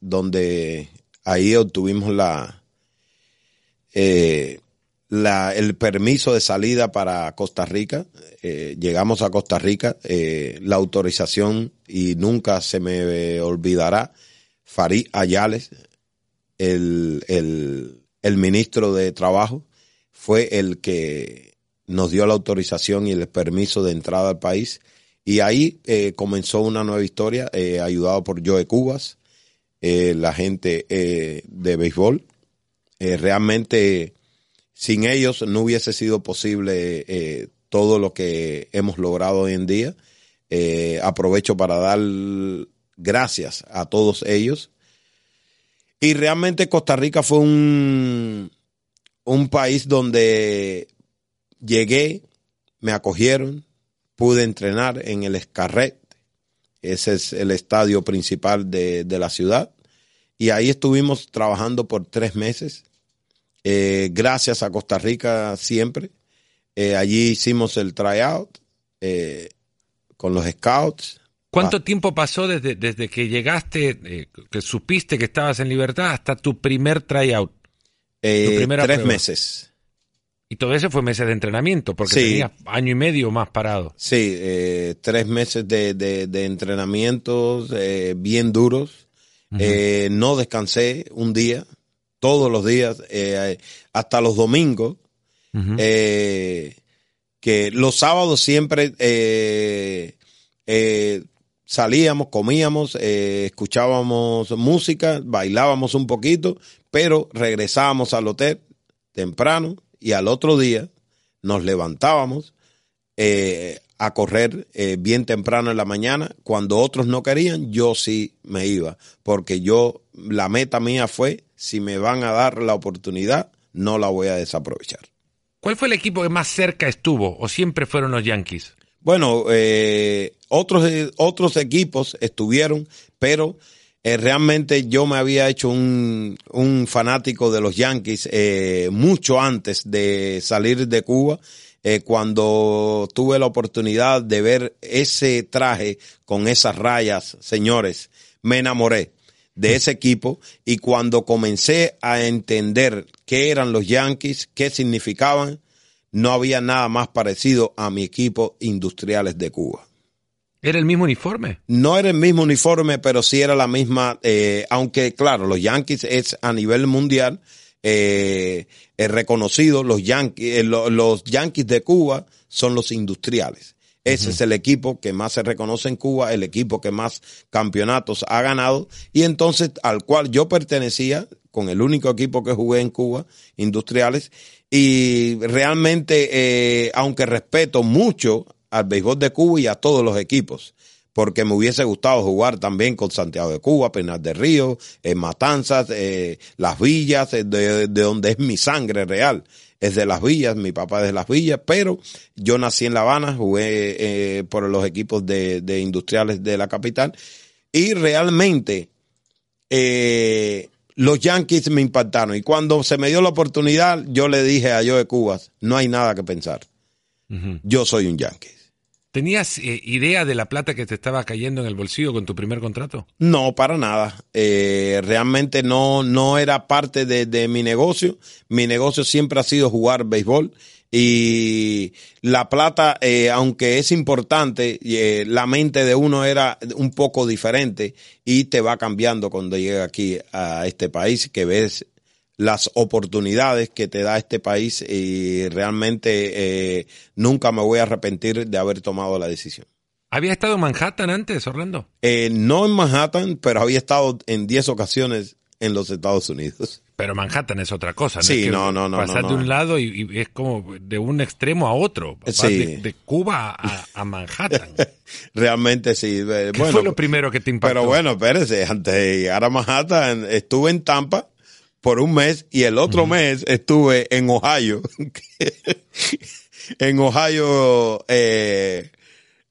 donde ahí obtuvimos la la, el permiso de salida para Costa Rica. Eh, llegamos a Costa Rica, eh, la autorización, y nunca se me olvidará, Farid Ayales, el, el, el ministro de Trabajo, fue el que nos dio la autorización y el permiso de entrada al país. Y ahí eh, comenzó una nueva historia, eh, ayudado por Joe Cubas, la gente de béisbol. realmente sin ellos no hubiese sido posible eh, todo lo que hemos logrado hoy en día. Eh, aprovecho para dar gracias a todos ellos. Y realmente Costa Rica fue un, un país donde llegué, me acogieron, pude entrenar en el Escarret, ese es el estadio principal de, la ciudad, y ahí estuvimos trabajando por tres meses, eh, gracias a Costa Rica siempre. Eh, allí hicimos el tryout eh, con los scouts. ¿Cuánto ah. tiempo pasó desde, desde que llegaste, que supiste que estabas en libertad, hasta tu primer tryout? tres meses. Y todo eso fue meses de entrenamiento, porque tenía año y medio más parado. Sí, eh, tres meses de, de, entrenamientos eh, bien duros. Eh, no descansé un día, todos los días, hasta los domingos. que los sábados siempre salíamos, comíamos, escuchábamos música, bailábamos un poquito, pero regresábamos al hotel temprano y al otro día nos levantábamos eh, a correr eh, bien temprano en la mañana. Cuando otros no querían, yo sí me iba, porque yo, la meta mía fue, si me van a dar la oportunidad, no la voy a desaprovechar. ¿Cuál fue el equipo que más cerca estuvo o siempre fueron los Yankees? Bueno, eh, otros, otros equipos estuvieron, pero eh, realmente yo me había hecho un, un fanático de los Yankees eh, mucho antes de salir de Cuba. Eh, cuando tuve la oportunidad de ver ese traje con esas rayas, señores, me enamoré de ese equipo y cuando comencé a entender qué eran los Yankees, qué significaban, no había nada más parecido a mi equipo industriales de Cuba. ¿Era el mismo uniforme? No era el mismo uniforme, pero sí era la misma, eh, aunque claro, los Yankees es a nivel mundial eh, es reconocido, los Yankees, eh, los Yankees de Cuba son los industriales. Ese es el equipo que más se reconoce en Cuba, el equipo que más campeonatos ha ganado. Y entonces al cual yo pertenecía con el único equipo que jugué en Cuba, Industriales, y realmente, eh, aunque respeto mucho al béisbol de Cuba y a todos los equipos, porque me hubiese gustado jugar también con Santiago de Cuba, Penal de Río, en Matanzas, eh, Las Villas, eh, de, donde es mi sangre real. Es de Las Villas, mi papá es de Las Villas, pero yo nací en La Habana, jugué eh, por los equipos de, de, industriales de la capital y realmente los Yankees me impactaron. Y cuando se me dio la oportunidad, yo le dije a yo de Cubas, no hay nada que pensar. Yo soy un Yankee. ¿Tenías eh, idea de la plata que te estaba cayendo en el bolsillo con tu primer contrato? No, para nada. Eh, realmente no, no era parte de, mi negocio. Mi negocio siempre ha sido jugar béisbol. Y la plata, eh, aunque es importante, la mente de uno era un poco diferente y te va cambiando cuando llega aquí a este país, que ves las oportunidades que te da este país y realmente eh, nunca me voy a arrepentir de haber tomado la decisión. ¿Había estado en Manhattan antes, Orlando? Eh, no en Manhattan, pero había estado en 10 ocasiones en los Estados Unidos. Pero Manhattan es otra cosa, ¿no? Sí, no, no, no. Pasar de un lado y, es como de un extremo a otro. Sí. De, Cuba a, Manhattan. Realmente sí. ¿Qué fue lo primero que te impactó? Pero bueno, espérese, antes de llegar a Manhattan, estuve en Tampa por un mes y el otro mes estuve en Ohio. en Ohio. Eh,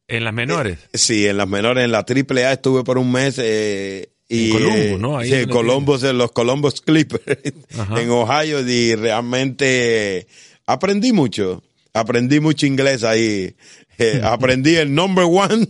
¿En las menores? Eh, sí, en las menores. En la AAA estuve por un mes. Eh, y, en Colombo, ¿no? Ahí sí, Columbus, en los Columbus Clippers en Ohio y realmente aprendí mucho. Aprendí mucho inglés ahí. aprendí el number one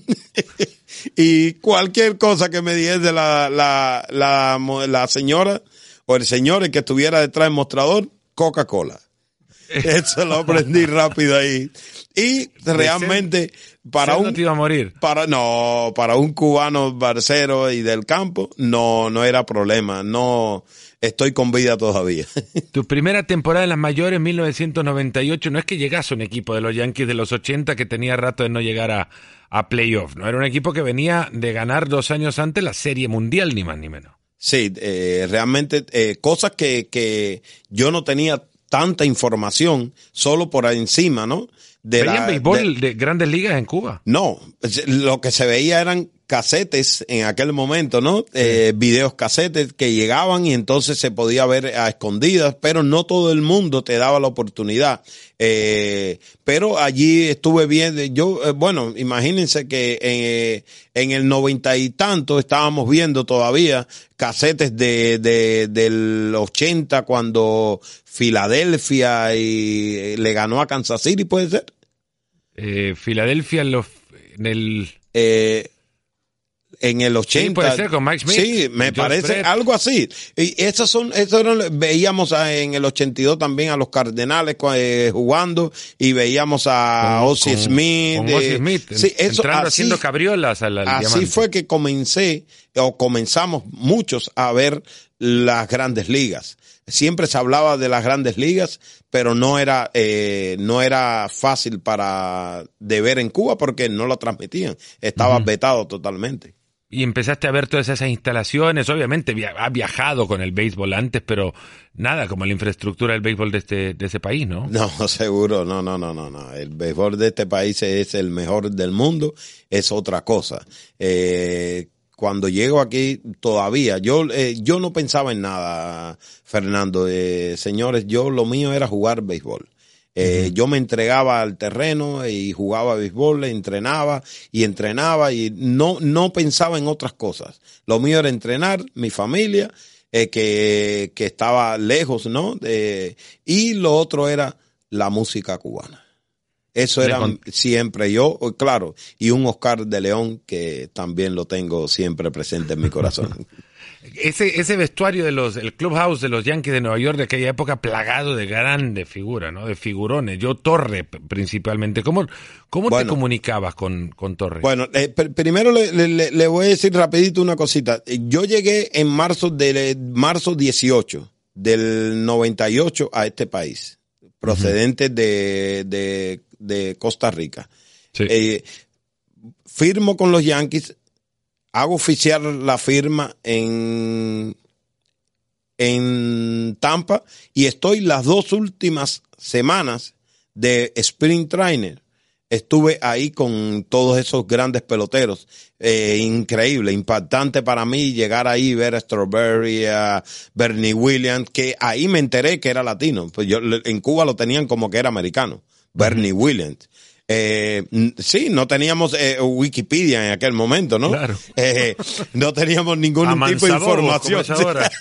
y cualquier cosa que me dijese la, la, la, la señora o el señor el que estuviera detrás del mostrador, Coca-Cola. Eso lo aprendí rápido ahí. Y realmente para un iba a morir. Para no, para un cubano barcero y del campo no no era problema, no estoy con vida todavía. Tu primera temporada en las mayores 1998 no es que llegase un equipo de los Yankees de los 80 que tenía rato de no llegar a a playoff, no era un equipo que venía de ganar dos años antes la Serie Mundial ni más ni menos. Sí, eh, realmente eh, cosas que, que yo no tenía tanta información solo por encima, ¿no? De ¿Veían béisbol de, grandes ligas en Cuba? No, lo que se veía eran casetes en aquel momento, ¿no? Eh, videos casetes que llegaban y entonces se podía ver a escondidas, pero no todo el mundo te daba la oportunidad. Eh, pero allí estuve bien, yo, eh, bueno, imagínense que en el noventa y tanto estábamos viendo todavía casetes de, de, del 80 cuando Filadelfia y le ganó a Kansas City, ¿puede ser? Filadelfia en, en el... Eh, en el 80. Sí, puede ser con Mike Smith. Sí, me parece algo así. Y esas son, esas veíamos en el 82 también a los Cardenales eh, jugando y veíamos a Ozzy Smith. Con Ozzy Smith. Sí, eso, así, haciendo cabriolas al, Así fue que comencé, o comenzamos muchos a ver las grandes ligas. Siempre se hablaba de las grandes ligas, pero no era, eh, no era fácil para de ver en Cuba porque no lo transmitían. Estaba vetado totalmente y empezaste a ver todas esas instalaciones. Obviamente ha viajado con el béisbol antes, pero nada como la infraestructura del béisbol de, este, de ese país, ¿no? No, seguro, no, no, no, no, no. El béisbol de este país es el mejor del mundo, es otra cosa. Eh, cuando llego aquí todavía, yo, eh, yo no pensaba en nada, Fernando. Eh, señores, yo lo mío era jugar béisbol. Eh, yo me entregaba al terreno y jugaba béisbol, entrenaba y entrenaba y no, no pensaba en otras cosas. Lo mío era entrenar, mi familia, eh, que, que, estaba lejos, ¿no? y lo otro era la música cubana. Eso era siempre yo, claro, y un Oscar de León que también lo tengo siempre presente en mi corazón. Ese, ese vestuario de los, el clubhouse de los Yankees de Nueva York de aquella época plagado de grandes figuras, ¿no? De figurones. Yo Torre principalmente. ¿Cómo, cómo te comunicabas con, con Torre? Bueno, eh, primero le, le, voy a decir rapidito una cosita. Yo llegué en marzo de marzo 18 del 98 a este país, procedente de, de, de, Costa Rica. Eh, firmo con los Yankees hago oficial la firma en, en Tampa y estoy las dos últimas semanas de Spring Trainer. Estuve ahí con todos esos grandes peloteros. Eh, increíble, impactante para mí llegar ahí y ver a Strawberry, a Bernie Williams, que ahí me enteré que era latino. Pues yo en Cuba lo tenían como que era americano. Bernie Williams. Eh, sí, no teníamos eh, Wikipedia en aquel momento, ¿no? Claro. Eh, no teníamos ningún tipo de información. Como ahora.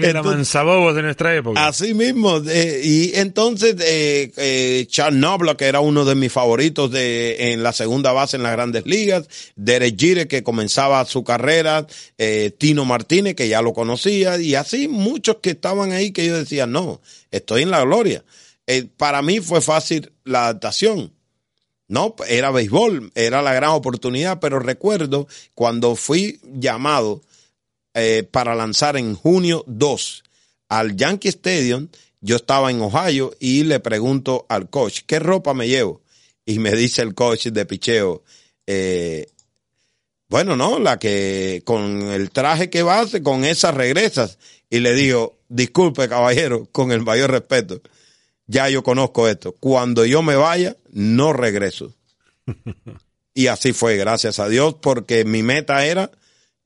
Era manzabobos de nuestra época. Así mismo. Eh, y entonces, eh, eh, Charles Nobla, que era uno de mis favoritos de, en la segunda base en las grandes ligas, Derek Gire, que comenzaba su carrera, eh, Tino Martínez, que ya lo conocía, y así muchos que estaban ahí que yo decía, no, estoy en la gloria. para mí fue fácil la adaptación no, era béisbol, era la gran oportunidad, pero recuerdo cuando fui llamado eh, para lanzar en junio 2 al Yankee Stadium, yo estaba en Ohio y le pregunto al coach, ¿qué ropa me llevo? Y me dice el coach de picheo, eh, bueno, no, la que con el traje que vas, con esa regresas. Y le digo, disculpe caballero, con el mayor respeto, ya yo conozco esto. Cuando yo me vaya, no regreso. Y así fue, gracias a Dios, porque mi meta era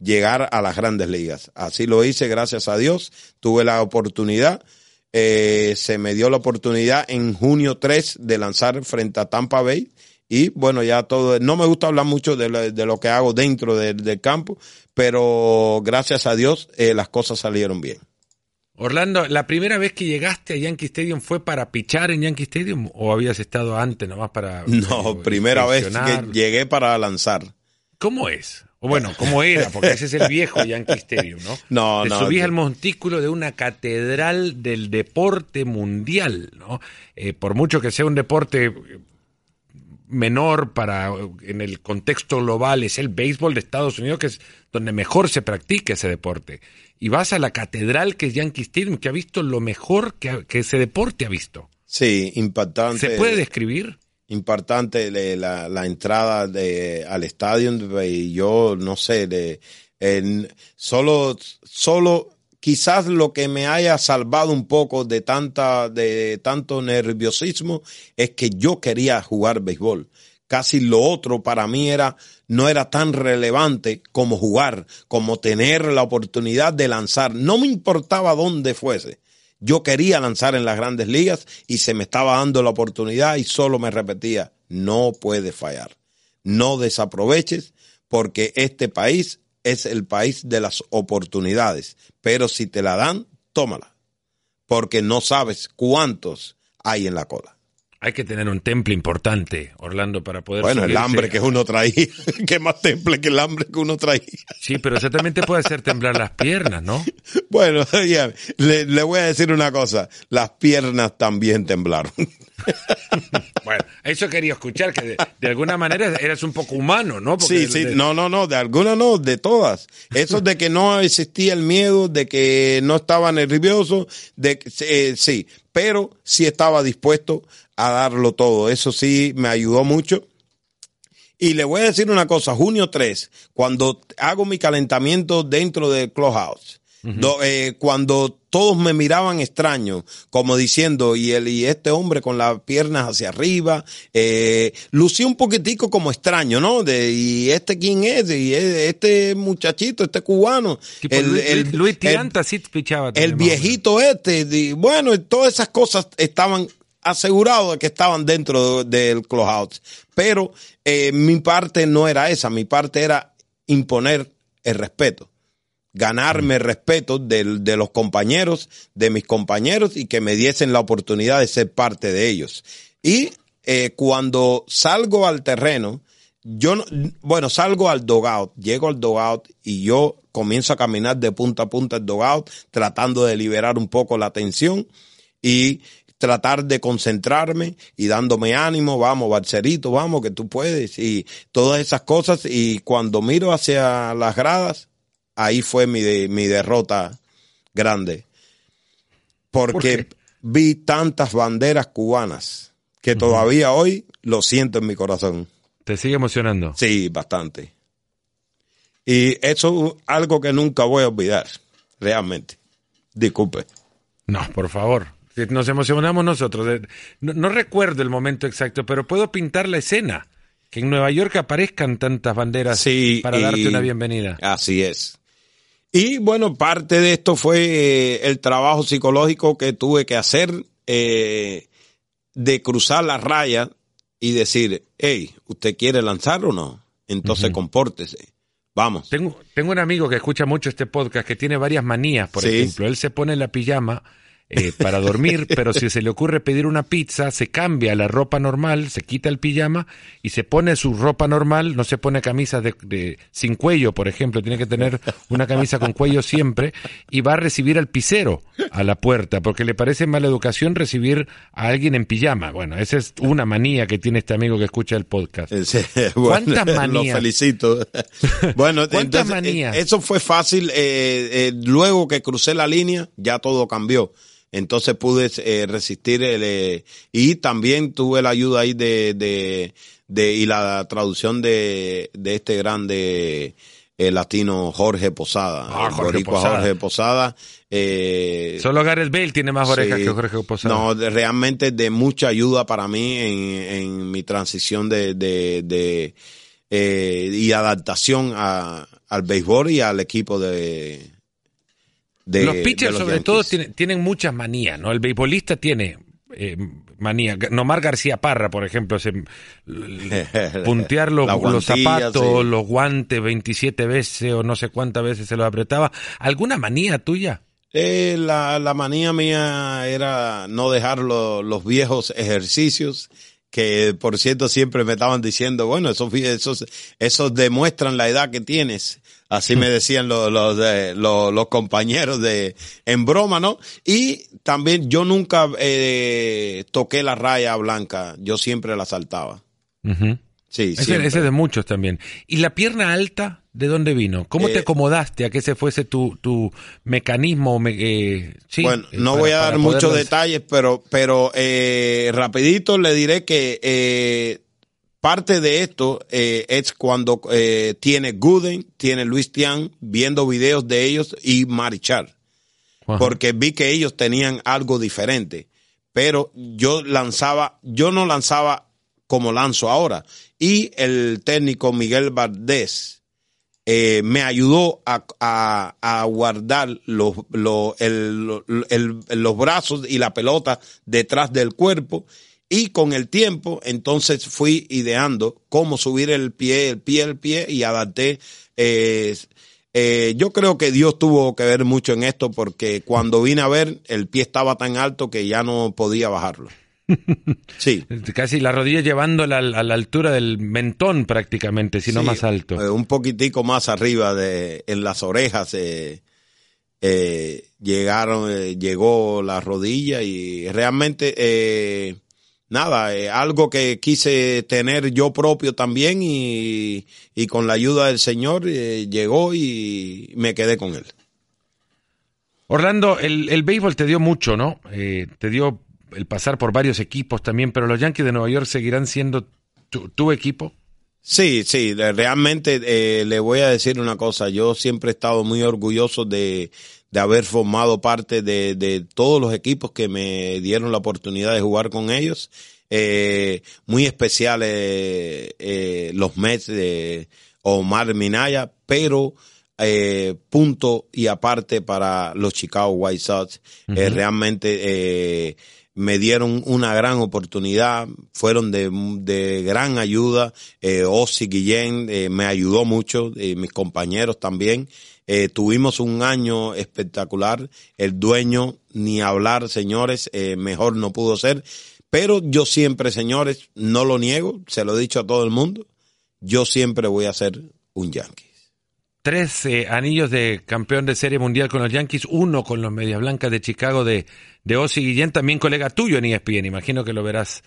llegar a las grandes ligas. Así lo hice, gracias a Dios. Tuve la oportunidad. Eh, se me dio la oportunidad en junio 3 de lanzar frente a Tampa Bay. Y bueno, ya todo, no me gusta hablar mucho de lo, que hago dentro del campo, pero gracias a Dios eh, las cosas salieron bien. Orlando, ¿la primera vez que llegaste a Yankee Stadium fue para pichar en Yankee Stadium o habías estado antes nomás para... No, eh, primera vez que llegué para lanzar. ¿Cómo es? O bueno, ¿cómo era? Porque ese es el viejo Yankee Stadium, ¿no? No, Te no. subís al montículo de una catedral del deporte mundial, ¿no? Eh, por mucho que sea un deporte menor para en el contexto global es el béisbol de Estados Unidos que es donde mejor se practica ese deporte y vas a la catedral que es Yankee Stadium, que ha visto lo mejor que, ese deporte ha visto. Sí, impactante. ¿Se puede describir? Impactante la, la entrada de, al estadio y yo no sé, de, en, solo, solo quizás lo que me haya salvado un poco de tanta, de tanto nerviosismo es que yo quería jugar béisbol. Casi lo otro para mí era, no era tan relevante como jugar, como tener la oportunidad de lanzar. No me importaba dónde fuese. Yo quería lanzar en las grandes ligas y se me estaba dando la oportunidad y solo me repetía, no puedes fallar. No desaproveches porque este país es el país de las oportunidades. Pero si te la dan, tómala. Porque no sabes cuántos hay en la cola. Hay que tener un temple importante, Orlando, para poder. Bueno, el hambre que uno traía. ¿Qué más temple que el hambre que uno traía? Sí, pero eso también te puede hacer temblar las piernas, ¿no? Bueno, ya, le, le voy a decir una cosa. Las piernas también temblaron. Bueno, eso quería escuchar, que de, de alguna manera eres un poco humano, ¿no? sí, Porque sí, de- no, no, no, de alguna no, de todas. Eso de que no existía el miedo, de que no estaba nervioso, de que, eh, sí, pero sí estaba dispuesto a darlo todo. Eso sí me ayudó mucho. Y le voy a decir una cosa, junio 3, cuando hago mi calentamiento dentro del clubhouse, do- eh, cuando todos me miraban extraño, como diciendo, y el, y este hombre con las piernas hacia arriba, eh, lucía un poquitico como extraño, ¿no? De, y este quién es, y e- este muchachito, este cubano, Tipo el, Luis, el- Luis- el- sí pichaba. viejito este, di- bueno, todas esas cosas estaban asegurados de que estaban dentro del clubhouse. Pero eh, mi parte no era esa, mi parte era imponer el respeto, ganarme el respeto de los compañeros, de mis compañeros y que me diesen la oportunidad de ser parte de ellos. Y eh, cuando salgo al terreno, yo no, bueno, salgo al dogout, llego al dogout y yo comienzo a caminar de punta a punta el dogout, tratando de liberar un poco la tensión y tratar de concentrarme y dándome ánimo, vamos, Barcerito, vamos, que tú puedes, y todas esas cosas. Y cuando miro hacia las gradas, ahí fue mi, de- mi derrota grande. Porque vi tantas banderas cubanas que todavía hoy lo siento en mi corazón. Te sigue emocionando. Sí, bastante. Y eso es algo que nunca voy a olvidar, realmente. Disculpe. No, por favor. Nos emocionamos nosotros. De- No, no recuerdo el momento exacto, pero puedo pintar la escena. Que en Nueva York aparezcan tantas banderas Sí, para darte una bienvenida. Así es. Y bueno, parte de esto fue eh, el trabajo psicológico que tuve que hacer eh, de cruzar la raya y decir, hey, ¿usted quiere lanzar o no? Entonces compórtese. Vamos. Tengo, tengo un amigo que escucha mucho este podcast que tiene varias manías, por Sí. ejemplo. Él se pone la pijama eh, para dormir, pero si se le ocurre pedir una pizza, se cambia la ropa normal, se quita el pijama y se pone su ropa normal, no se pone camisas de, de- sin cuello, por ejemplo, tiene que tener una camisa con cuello siempre y va a recibir al pisero a la puerta, porque le parece mala educación recibir a alguien en pijama. Bueno, esa es una manía que tiene este amigo que escucha el podcast. Sí, bueno, ¿Cuántas Lo manías? felicito. bueno, ¿Cuántas entonces, manías? eh, eso fue fácil. eh, eh, luego que crucé la línea, ya todo cambió. Entonces pude eh, resistir el, eh, y también tuve la ayuda ahí de, de, de- y la traducción de, de este grande eh, latino Jorge Posada. Ah, Jorge Posada. Jorge Posada. eh, Solo Gareth Bale tiene más orejas Sí. que Jorge Posada. No, de- realmente de mucha ayuda para mí en, en mi transición de, de, de, eh, y adaptación a, al béisbol y al equipo de, de los pitchers, los sobre Yankees. todo, tienen, tienen muchas manías, ¿no? El beisbolista tiene eh, manía. Nomar García Parra, por ejemplo, se, puntear los, zapatos, sí. los guantes 27 veces o no sé cuántas veces se los apretaba. ¿Alguna manía tuya? Eh, la, la manía mía era no dejar lo- los viejos ejercicios que por cierto siempre me estaban diciendo, bueno, esos, esos, esos demuestran la edad que tienes. Así me decían los, los, los, los compañeros de, en broma, ¿no? Y también yo nunca eh, toqué la raya blanca, yo siempre la saltaba. Ujú. Sí, Ese, ese es de muchos también. ¿Y la pierna alta, de dónde vino? ¿Cómo te Eh, acomodaste a que ese fuese tu, tu mecanismo? me- eh, sí, bueno, eh, no para- voy a dar muchos detalles, pero, pero eh, rapidito le diré que eh, parte de esto eh, es cuando eh, tiene Gooden, tiene Luis Tian, viendo videos de ellos y Marichal. porque vi que ellos tenían algo diferente. Pero yo lanzaba, yo no lanzaba como lanzo ahora. Y el técnico Miguel Valdés eh, me ayudó a, guardar los, los brazos y la pelota detrás del cuerpo y con el tiempo, entonces fui ideando cómo subir el pie, el pie, el pie y adapté. Eh, eh, yo creo que Dios tuvo que ver mucho en esto porque cuando vine a ver, el pie estaba tan alto que ya no podía bajarlo. Sí. Casi la rodilla llevándola a la altura del mentón prácticamente, si no más alto. Eh, un poquitico más arriba de, en las orejas. Eh, llegaron, llegó la rodilla y realmente nada, eh, algo que quise tener yo propio también y, con la ayuda del Señor eh, llegó y me quedé con él. Orlando, el, el béisbol te dio mucho, ¿no? Eh, te dio el pasar por varios equipos también, pero los Yankees de Nueva York seguirán siendo tu, equipo. Sí, sí, realmente le voy a decir una cosa, yo siempre he estado muy orgulloso de, de haber formado parte de, de, todos los equipos que me dieron la oportunidad de jugar con ellos. Eh, muy especiales eh, los Mets de Omar Minaya, pero eh, punto y aparte para los Chicago White Sox. Eh, realmente eh, me dieron una gran oportunidad, fueron de, de gran ayuda. Eh, Ozzy Guillén eh, me ayudó mucho, y mis compañeros también. Eh, tuvimos un año espectacular. El dueño, ni hablar, señores, eh, mejor no pudo ser. Pero yo siempre, señores, no lo niego, se lo he dicho a todo el mundo, yo siempre voy a ser un Yankees. Tres eh, anillos de campeón de serie mundial con los Yankees, uno con los Medias Blancas de Chicago de, de Ozzy Guillén, también colega tuyo en ESPN, imagino que lo verás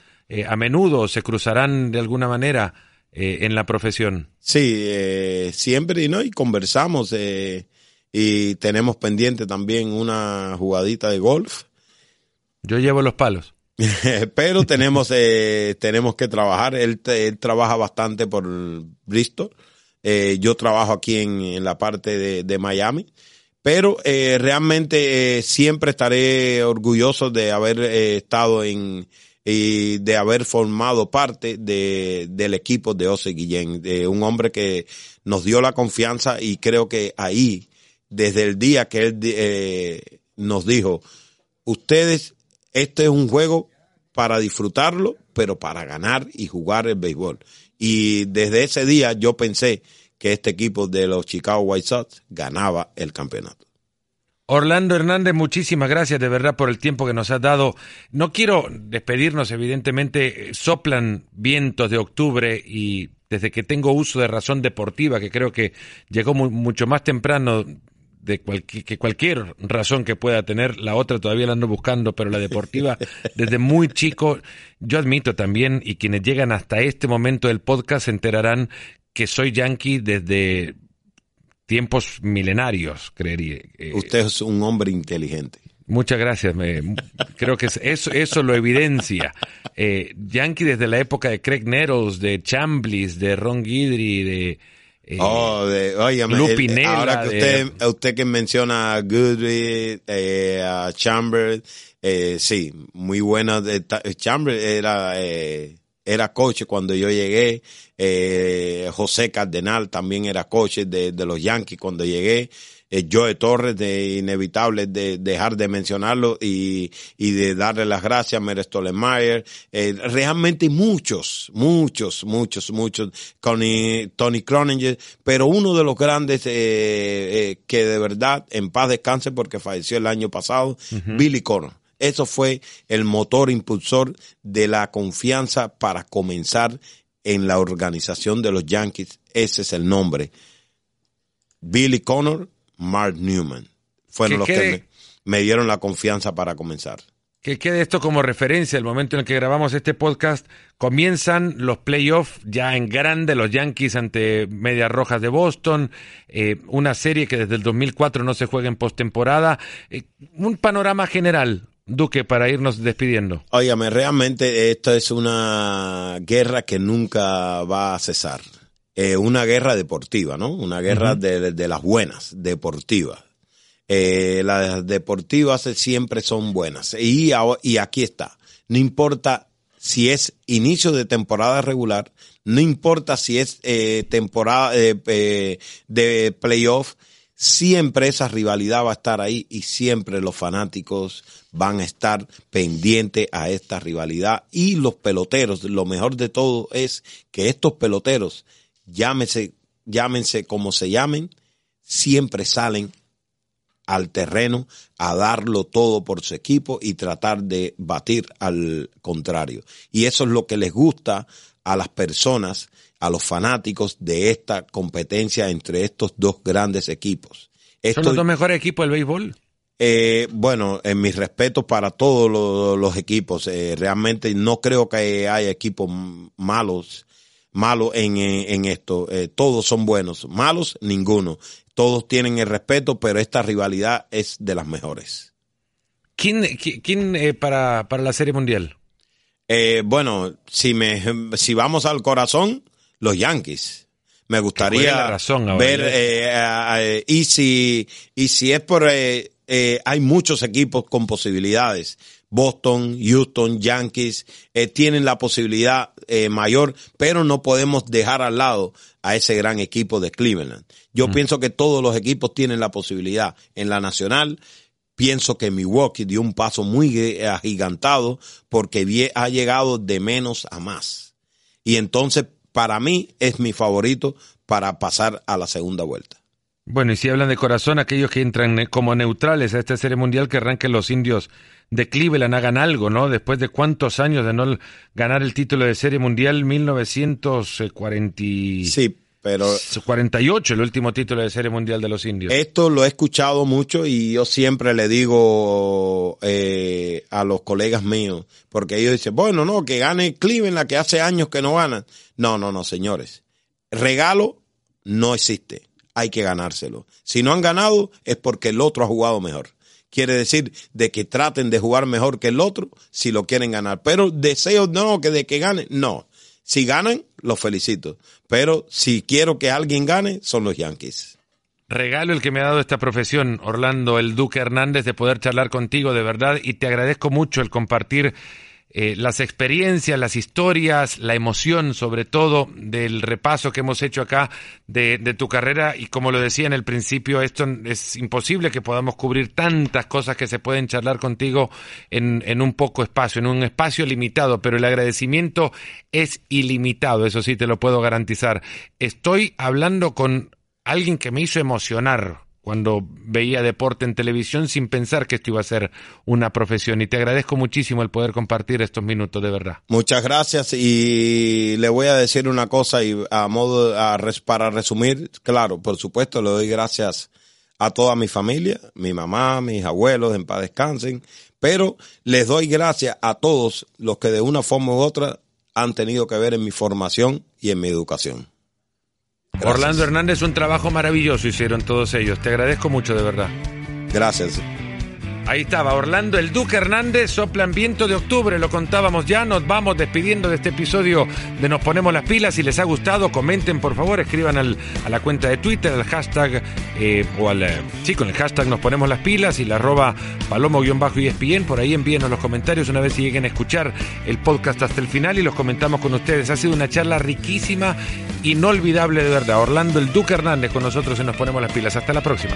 a menudo, se cruzarán de alguna manera eh, en la profesión. Sí, eh, siempre ¿no? y conversamos eh, y tenemos pendiente también una jugadita de golf. Yo llevo los palos. Pero tenemos, tenemos que trabajar. Él, trabaja bastante por Bristol. yo trabajo aquí en, la parte de, de Miami. Pero realmente siempre estaré orgulloso de haber estado en, y de haber formado parte de, del equipo de Ose Guillén, de un hombre que nos dio la confianza y creo que ahí, desde el día que él eh, nos dijo, ustedes, este es un juego para disfrutarlo, pero para ganar y jugar el béisbol. Y desde ese día yo pensé que este equipo de los Chicago White Sox ganaba el campeonato. Orlando Hernández, muchísimas gracias de verdad por el tiempo que nos has dado. No quiero despedirnos, evidentemente, soplan vientos de octubre y desde que tengo uso de razón deportiva, que creo que llegó mucho más temprano de que cualquier razón que pueda tener, la otra todavía la ando buscando, pero la deportiva desde muy chico, yo admito también, y quienes llegan hasta este momento del podcast se enterarán que soy yankee desde tiempos milenarios, creería. Eh, Usted es un hombre inteligente. Muchas gracias. Me, creo que eso, eso lo evidencia. Eh, Yankee desde la época de Craig Nettles, de Chamblis, de Ron Guidry, de... Eh, oh, de, Lupinella, ahora que usted, usted que menciona a Goodry, eh, a Chambers, eh, sí, muy bueno. Chambers era, eh, era coche cuando yo llegué. Eh, José Cardenal también era coche de, los Yankees cuando llegué. Eh, Joe Torres, de inevitable de dejar de mencionarlo y, y de darle las gracias a Mere Stolemeyer. Eh, realmente muchos, muchos, muchos, muchos. Tony, Tony Croninger, pero uno de los grandes eh, eh, que de verdad en paz descanse porque falleció el año pasado, Billy Connor. Eso fue el motor impulsor de la confianza para comenzar en la organización de los Yankees. Ese es el nombre. Billy Connor, Mark Newman. Fueron los que me, dieron la confianza para comenzar. Que quede esto como referencia, el momento en el que grabamos este podcast, comienzan los playoffs ya en grande, los Yankees ante Medias Rojas de Boston, eh, una serie que desde el 2004 no se juega en postemporada, eh, un panorama general, Duque, para irnos despidiendo. Óigame, realmente esto es una guerra que nunca va a cesar. Eh, una guerra deportiva, ¿no? Una guerra de, las buenas, deportivas. Eh, las deportivas siempre son buenas. Y, y aquí está. No importa si es inicio de temporada regular, no importa si es eh, temporada eh, de playoff, siempre esa rivalidad va a estar ahí y siempre los fanáticos van a estar pendientes a esta rivalidad. Y los peloteros, lo mejor de todo es que estos peloteros, llámese, llámense como se llamen, siempre salen al terreno a darlo todo por su equipo y tratar de batir al contrario. Y eso es lo que les gusta a las personas, a los fanáticos de esta competencia entre estos dos grandes equipos. ¿Son los dos mejores equipos del béisbol? Eh, bueno, en mis respetos para todos los, equipos, eh, realmente no creo que haya equipos malos malos en, en, esto. Eh, todos son buenos, malos ninguno todos tienen el respeto, pero esta rivalidad es de las mejores. ¿Quién, quién eh, para, para, la Serie Mundial? Eh, bueno, si, me, si vamos al corazón, los Yankees. Me gustaría ver, eh, y, si, y si es por, hay muchos equipos con posibilidades. Boston, Houston, Yankees, tienen la posibilidad mayor, pero no podemos dejar al lado a ese gran equipo de Cleveland. Yo pienso que todos los equipos tienen la posibilidad. En la nacional, pienso que Milwaukee dio un paso muy agigantado porque ha llegado de menos a más. Y entonces, para mí, es mi favorito para pasar a la segunda vuelta. Bueno, y si hablan de corazón, aquellos que entran como neutrales a esta serie mundial, que arranquen los indios de Cleveland hagan algo, ¿no? Después de cuántos años de no ganar el título de serie mundial, 1940. Sí, pero 48 el último título de serie mundial de los indios. Esto lo he escuchado mucho y yo siempre le digo eh, a los colegas míos, porque ellos dicen, bueno, no, que gane Cleveland, que hace años que no ganan. No, no, no, señores. Regalo no existe. Hay que ganárselo. Si no han ganado es porque el otro ha jugado mejor. Quiere decir de que traten de jugar mejor que el otro si lo quieren ganar. Pero deseo no que de que ganen, no. Si ganan, los felicito. Pero si quiero que alguien gane, son los Yankees. Regalo el que me ha dado esta profesión, Orlando, el Duque Hernández, de poder charlar contigo de verdad y te agradezco mucho el compartir eh, las experiencias, las historias, la emoción sobre todo del repaso que hemos hecho acá de, tu carrera. Y como lo decía en el principio, esto es imposible que podamos cubrir tantas cosas que se pueden charlar contigo en, en un poco espacio, en un espacio limitado, pero el agradecimiento es ilimitado, eso sí te lo puedo garantizar. Estoy hablando con alguien que me hizo emocionar cuando veía deporte en televisión sin pensar que esto iba a ser una profesión. Y te agradezco muchísimo el poder compartir estos minutos, de verdad. Muchas gracias y le voy a decir una cosa y a modo para resumir, claro, por supuesto le doy gracias a toda mi familia, mi mamá, mis abuelos, en paz descansen, pero les doy gracias a todos los que de una forma u otra han tenido que ver en mi formación y en mi educación. Orlando Hernández, un trabajo maravilloso hicieron todos ellos. Te agradezco mucho, de verdad. Gracias. Ahí estaba Orlando el Duque Hernández, soplan viento de octubre, lo contábamos ya, nos vamos despidiendo de este episodio de Nos Ponemos las Pilas, si les ha gustado comenten por favor, escriban a la cuenta de Twitter, al hashtag, eh, o al, eh, sí, con el hashtag Nos Ponemos las Pilas y la arroba palomo-espn, por ahí envíenos los comentarios una vez si lleguen a escuchar el podcast hasta el final y los comentamos con ustedes. Ha sido una charla riquísima, inolvidable de verdad. Orlando el Duque Hernández con nosotros en Nos Ponemos las Pilas. Hasta la próxima.